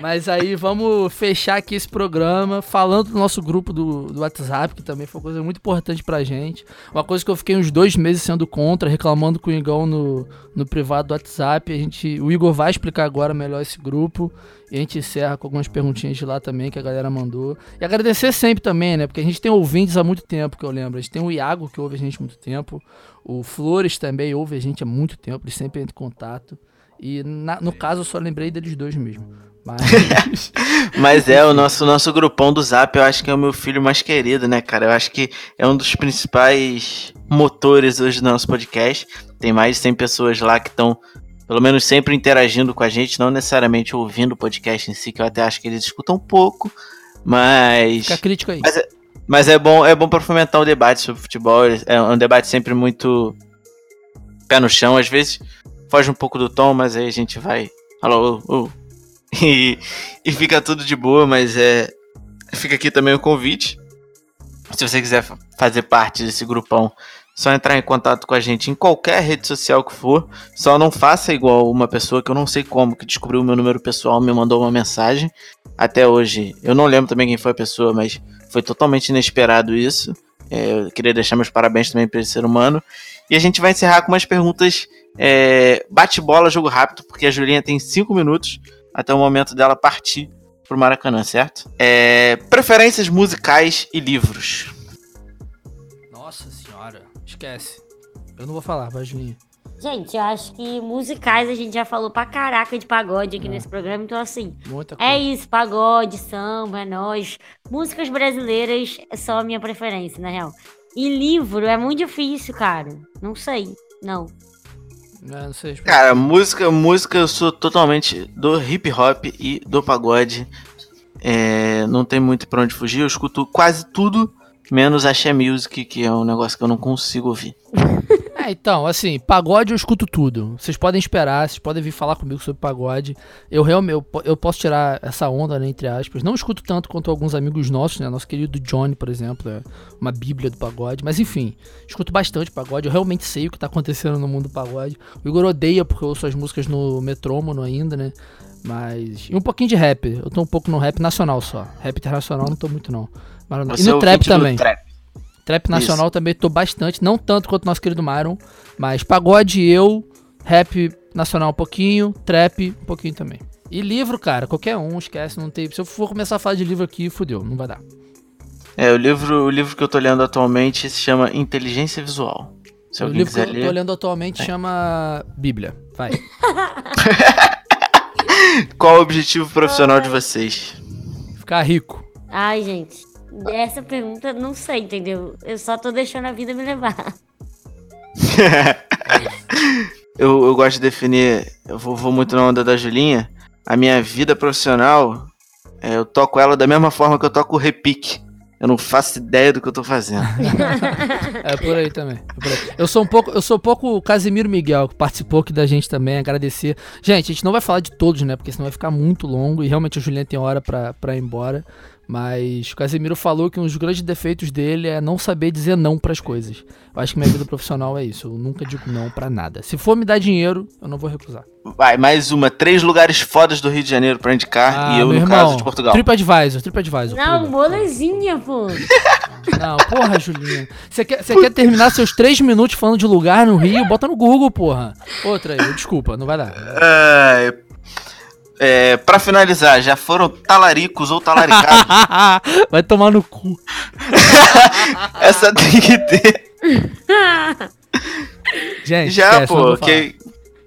Mas aí vamos fechar aqui esse programa falando do nosso grupo do, do WhatsApp, que também foi uma coisa muito importante pra gente. Uma coisa que eu fiquei uns dois meses sendo contra, reclamando com o Igão no, no privado do WhatsApp. A gente, o Igor vai explicar agora melhor esse grupo. E a gente encerra com algumas perguntinhas de lá também que a galera mandou. E agradecer sempre também, né? Porque a gente tem ouvintes há muito tempo, que eu lembro. A gente tem o Iago, que ouve a gente há muito tempo. O Flores também ouve a gente há muito tempo, ele sempre entra em contato. E na- no caso eu só lembrei deles dois mesmo. Mas. [LAUGHS] Mas é, o nosso, nosso grupão do Zap, eu acho que é o meu filho mais querido, né, cara? Eu acho que é um dos principais motores hoje do nosso podcast. Tem mais de 100 pessoas lá que estão, pelo menos, sempre interagindo com a gente, não necessariamente ouvindo o podcast em si, que eu até acho que eles escutam um pouco, mas. Fica a crítica aí. Mas é, mas é bom, é bom para fomentar o debate sobre futebol. É um debate sempre muito pé no chão, às vezes foge um pouco do tom, mas aí a gente vai. Alô. [LAUGHS] E, e fica tudo de boa, mas é. Fica aqui também o convite. Se você quiser fa- fazer parte desse grupão, Só entrar em contato com a gente em qualquer rede social que for. Só não faça igual uma pessoa que eu não sei como, que descobriu o meu número pessoal, me mandou uma mensagem. Até hoje, eu não lembro também quem foi a pessoa, mas foi totalmente inesperado isso. É, eu queria deixar meus parabéns também para esse ser humano. E a gente vai encerrar com umas perguntas é, bate-bola, jogo rápido, porque a Julinha tem 5 minutos até o momento dela partir pro Maracanã, certo? É, preferências musicais e livros. Esquece. Eu não vou falar, vai, Julinha. Gente, eu acho que musicais a gente já falou pra caraca de pagode aqui nesse programa, então assim. Muita coisa. É isso, pagode, samba, é nóis. Músicas brasileiras são a minha preferência, na real. E livro é muito difícil, cara. Não sei. Não. É, não sei. Cara, música, música eu sou totalmente do hip hop e do pagode. É, não tem muito pra onde fugir. Eu escuto quase tudo, menos axé music, que é um negócio que eu não consigo ouvir. [LAUGHS] É, então, assim, pagode eu escuto tudo. Vocês podem esperar, vocês podem vir falar comigo sobre pagode. Eu realmente eu, po- eu posso tirar essa onda, né, entre aspas. Não escuto tanto quanto alguns amigos nossos, né? Nosso querido Johnny, por exemplo, é uma bíblia do pagode. Mas enfim, escuto bastante pagode. Eu realmente sei o que tá acontecendo no mundo do pagode. O Igor odeia porque eu ouço as músicas no metrônomo ainda, né? Mas. E um pouquinho de rap. Eu tô um pouco no rap nacional só. Rap internacional não tô muito, não. E Você é no trap também. trap. Trap nacional também tô bastante, não tanto quanto nosso querido Myron, mas pagode eu, rap nacional um pouquinho, trap um pouquinho também. E livro, cara, qualquer um, esquece, não tem. Se eu for começar a falar de livro aqui, fudeu, não vai dar. É, o livro, o livro que eu tô lendo atualmente se chama Inteligência Visual. Se o livro que quiser eu tô lendo atualmente chama Bíblia. Vai. [LAUGHS] Qual o objetivo profissional de vocês? Ficar rico. Ai, gente. Essa pergunta, não sei, entendeu? Eu só tô deixando a vida me levar. [LAUGHS] eu, eu gosto de definir, eu vou, vou muito na onda da Julinha. A minha vida profissional, é, eu toco ela da mesma forma que eu toco o repique. Eu não faço ideia do que eu tô fazendo. [LAUGHS] É por aí também. é por aí. Eu sou um pouco, eu sou um pouco o Casimiro Miguel, que participou aqui da gente também, agradecer. Gente, a gente não vai falar de todos, né? Porque senão vai ficar muito longo e realmente o Juliano tem hora pra, pra ir embora. Mas o Casimiro falou que um dos grandes defeitos dele é não saber dizer não pras coisas. Eu acho que minha vida profissional é isso. Eu nunca digo não pra nada. Se for me dar dinheiro, eu não vou recusar. Vai, mais uma. Três lugares fodas do Rio de Janeiro pra indicar. e eu, Ah, no irmão, caso, de Portugal. TripAdvisor, TripAdvisor. Não, pula. molezinha, pô. Não, porra, Julinho. Você quer, você quer terminar seus três minutos falando de lugar no Rio? Bota no Google, porra. Outra aí, desculpa, não vai dar. É, é, pra finalizar, já foram talaricos ou talaricados? [LAUGHS] vai tomar no cu. [LAUGHS] Essa tem que ter. Gente, Já, não pô. Quem,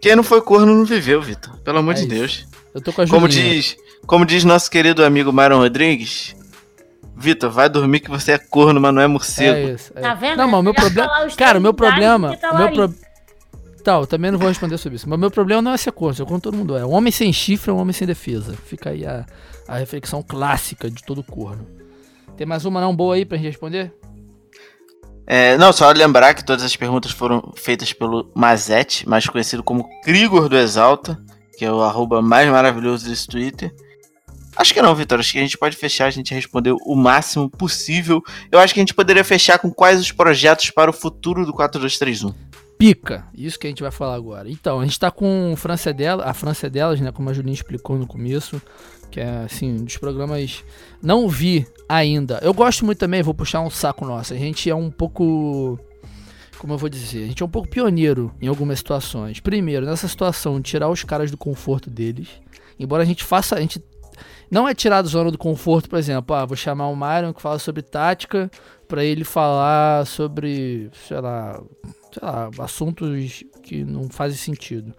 quem não foi corno não viveu, Vitor. Pelo amor É de isso. Deus. Eu tô com a Como diz, como diz nosso querido amigo Myron Rodrigues, Vitor, vai dormir que você é corno, mas não é morcego. É isso. é. Tá vendo? Não, mas o meu problema. Cara, o meu problema. O meu pro... eu também não vou responder sobre isso. Mas meu problema não é ser corno, como todo mundo é. Um homem sem chifre é um homem sem defesa. Fica aí a, a reflexão clássica de todo corno. Tem mais uma não boa aí pra gente responder? É, não, só lembrar que todas as perguntas foram feitas pelo Mazete, mais conhecido como Krigor do Exalta, que é o arroba mais maravilhoso desse Twitter. Acho que não, Vitor. Acho que a gente pode fechar, a gente respondeu o máximo possível. Eu acho que a gente poderia fechar com quais os projetos para o futuro do 4231. Pica, isso que a gente vai falar agora. Então, a gente tá com França é dela, a França é delas, né, como a Julinha explicou no começo, que é assim, um dos programas não vi ainda. Eu gosto muito também, vou puxar um saco nosso. A gente é um pouco como eu vou dizer, a gente é um pouco pioneiro em algumas situações. Primeiro, nessa situação, tirar os caras do conforto deles. Embora a gente faça, a gente não é tirar da zona do conforto, por exemplo, ah, vou chamar o Myron que fala sobre tática para ele falar sobre, sei lá, sei lá, assuntos que não fazem sentido.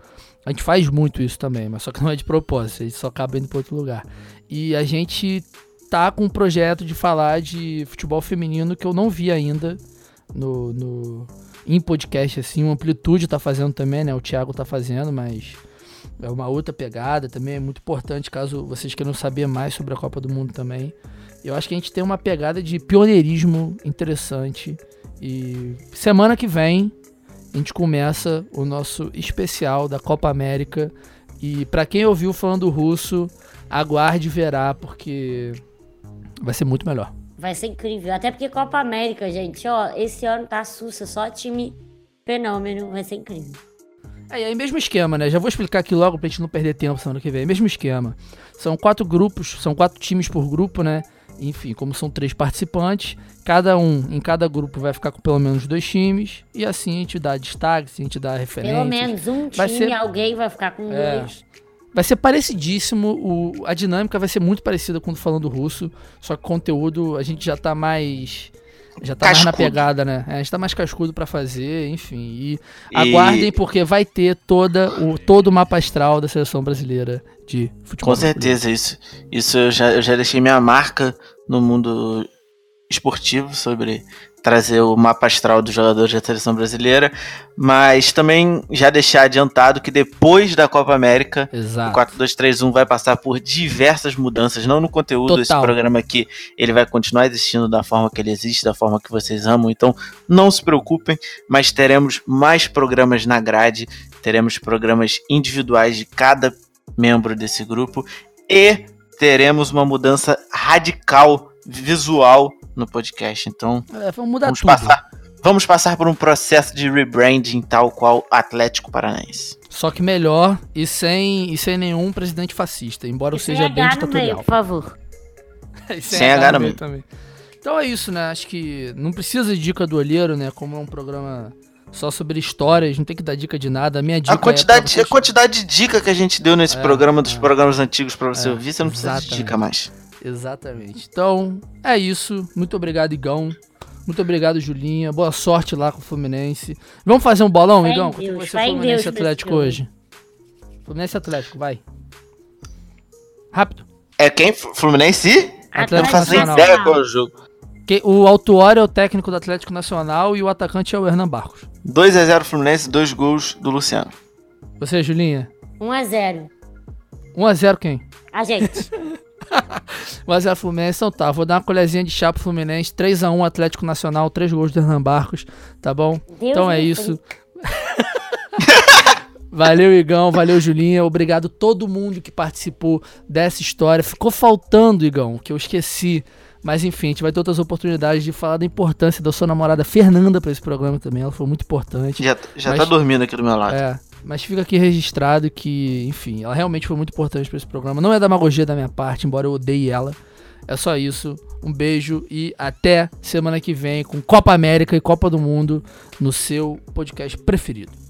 A gente faz muito isso também, mas só que não é de propósito, a gente só acaba indo para outro lugar. E a gente tá com um projeto de falar de futebol feminino que eu não vi ainda no, no em podcast assim, o Amplitude tá fazendo também, né? O Thiago tá fazendo, mas é uma outra pegada também, é muito importante caso vocês queiram saber mais sobre a Copa do Mundo também. Eu acho que a gente tem uma pegada de pioneirismo interessante e semana que vem a gente começa o nosso especial da Copa América e pra quem ouviu falando russo, aguarde e verá porque vai ser muito melhor. Vai ser incrível. Até porque Copa América, gente, ó, esse ano tá sussa, só time fenômeno. Vai ser incrível. É, aí mesmo esquema, né? Já vou explicar aqui logo pra gente não perder tempo semana que vem. Mesmo esquema. São quatro grupos, são quatro times por grupo, né? Enfim, como são três participantes, cada um em cada grupo vai ficar com pelo menos dois times. E assim a gente dá destaque, assim a gente dá referência. Pelo menos um time, ser- alguém vai ficar com É. dois. Vai ser parecidíssimo, o, a dinâmica vai ser muito parecida com o do falando russo, só que o conteúdo a gente já tá mais. Já tá mais na Cascudo. pegada, né? É, a gente tá mais cascudo pra fazer, enfim. E, E- aguardem, porque vai ter toda o, todo o mapa astral da seleção brasileira de futebol. Com certeza, isso. Isso eu já, eu já deixei minha marca no mundo esportivo sobre trazer o mapa astral dos jogadores da seleção brasileira, mas também já deixar adiantado que depois da Copa América, o Exato. 4231 vai passar por diversas mudanças, não no conteúdo, esse Total. programa aqui, ele vai continuar existindo da forma que ele existe, da forma que vocês amam, então não se preocupem, mas teremos mais programas na grade, teremos programas individuais de cada membro desse grupo e teremos uma mudança radical visual no podcast. Então, É, vamos mudar vamos tudo. passar, vamos passar por um processo de rebranding tal qual Atlético Paranaense. Só que melhor e sem, e sem nenhum presidente fascista, embora eu E sem seja bem no meio, ditatorial. por favor. [LAUGHS] E Sem H no meio. também. Então é isso, né? Acho que não precisa de dica do olheiro, né? Como é um programa só sobre histórias, não tem que dar dica de nada. A minha dica A quantidade, é vocês- a quantidade de dica que a gente deu nesse É, programa dos é. programas antigos pra você É, ouvir, você não precisa de dica mais. Exatamente. Então, é isso. Muito obrigado, Igão. Muito obrigado, Julinha. Boa sorte lá com o Fluminense. Vamos fazer um bolão, Igão? Quanto Deus, vai ser Fluminense e Deus Atlético hoje? Fluminense e Atlético, vai. Rápido. É quem? Fluminense? Atlético Não faço nem Nacional. ideia qual é o jogo. Que- O autor é o técnico do Atlético Nacional e o atacante é o Hernan Barcos. 2x0 Fluminense, dois gols do Luciano. Você, Julinha? 1x0. 1x0 quem? A gente. [LAUGHS] [LAUGHS] 1x0 Fluminense, então tá. Vou dar uma colherzinha de chá pro Fluminense. 3x1 Atlético Nacional, 3 gols do Hernan Barcos, tá bom? Deus então é me isso. [LAUGHS] valeu, Igão. Valeu, Julinha. Obrigado a todo mundo que participou dessa história. Ficou faltando, Igão, que eu esqueci. Mas enfim, a gente vai ter outras oportunidades de falar da importância da sua namorada Fernanda pra esse programa também. Ela foi muito importante. Já, já Mas- tá dormindo aqui do meu lado. É, mas fica aqui registrado que, enfim, ela realmente foi muito importante pra esse programa. Não é demagogia da minha parte, embora eu odeie ela. É só isso. Um beijo e até semana que vem com Copa América e Copa do Mundo no seu podcast preferido.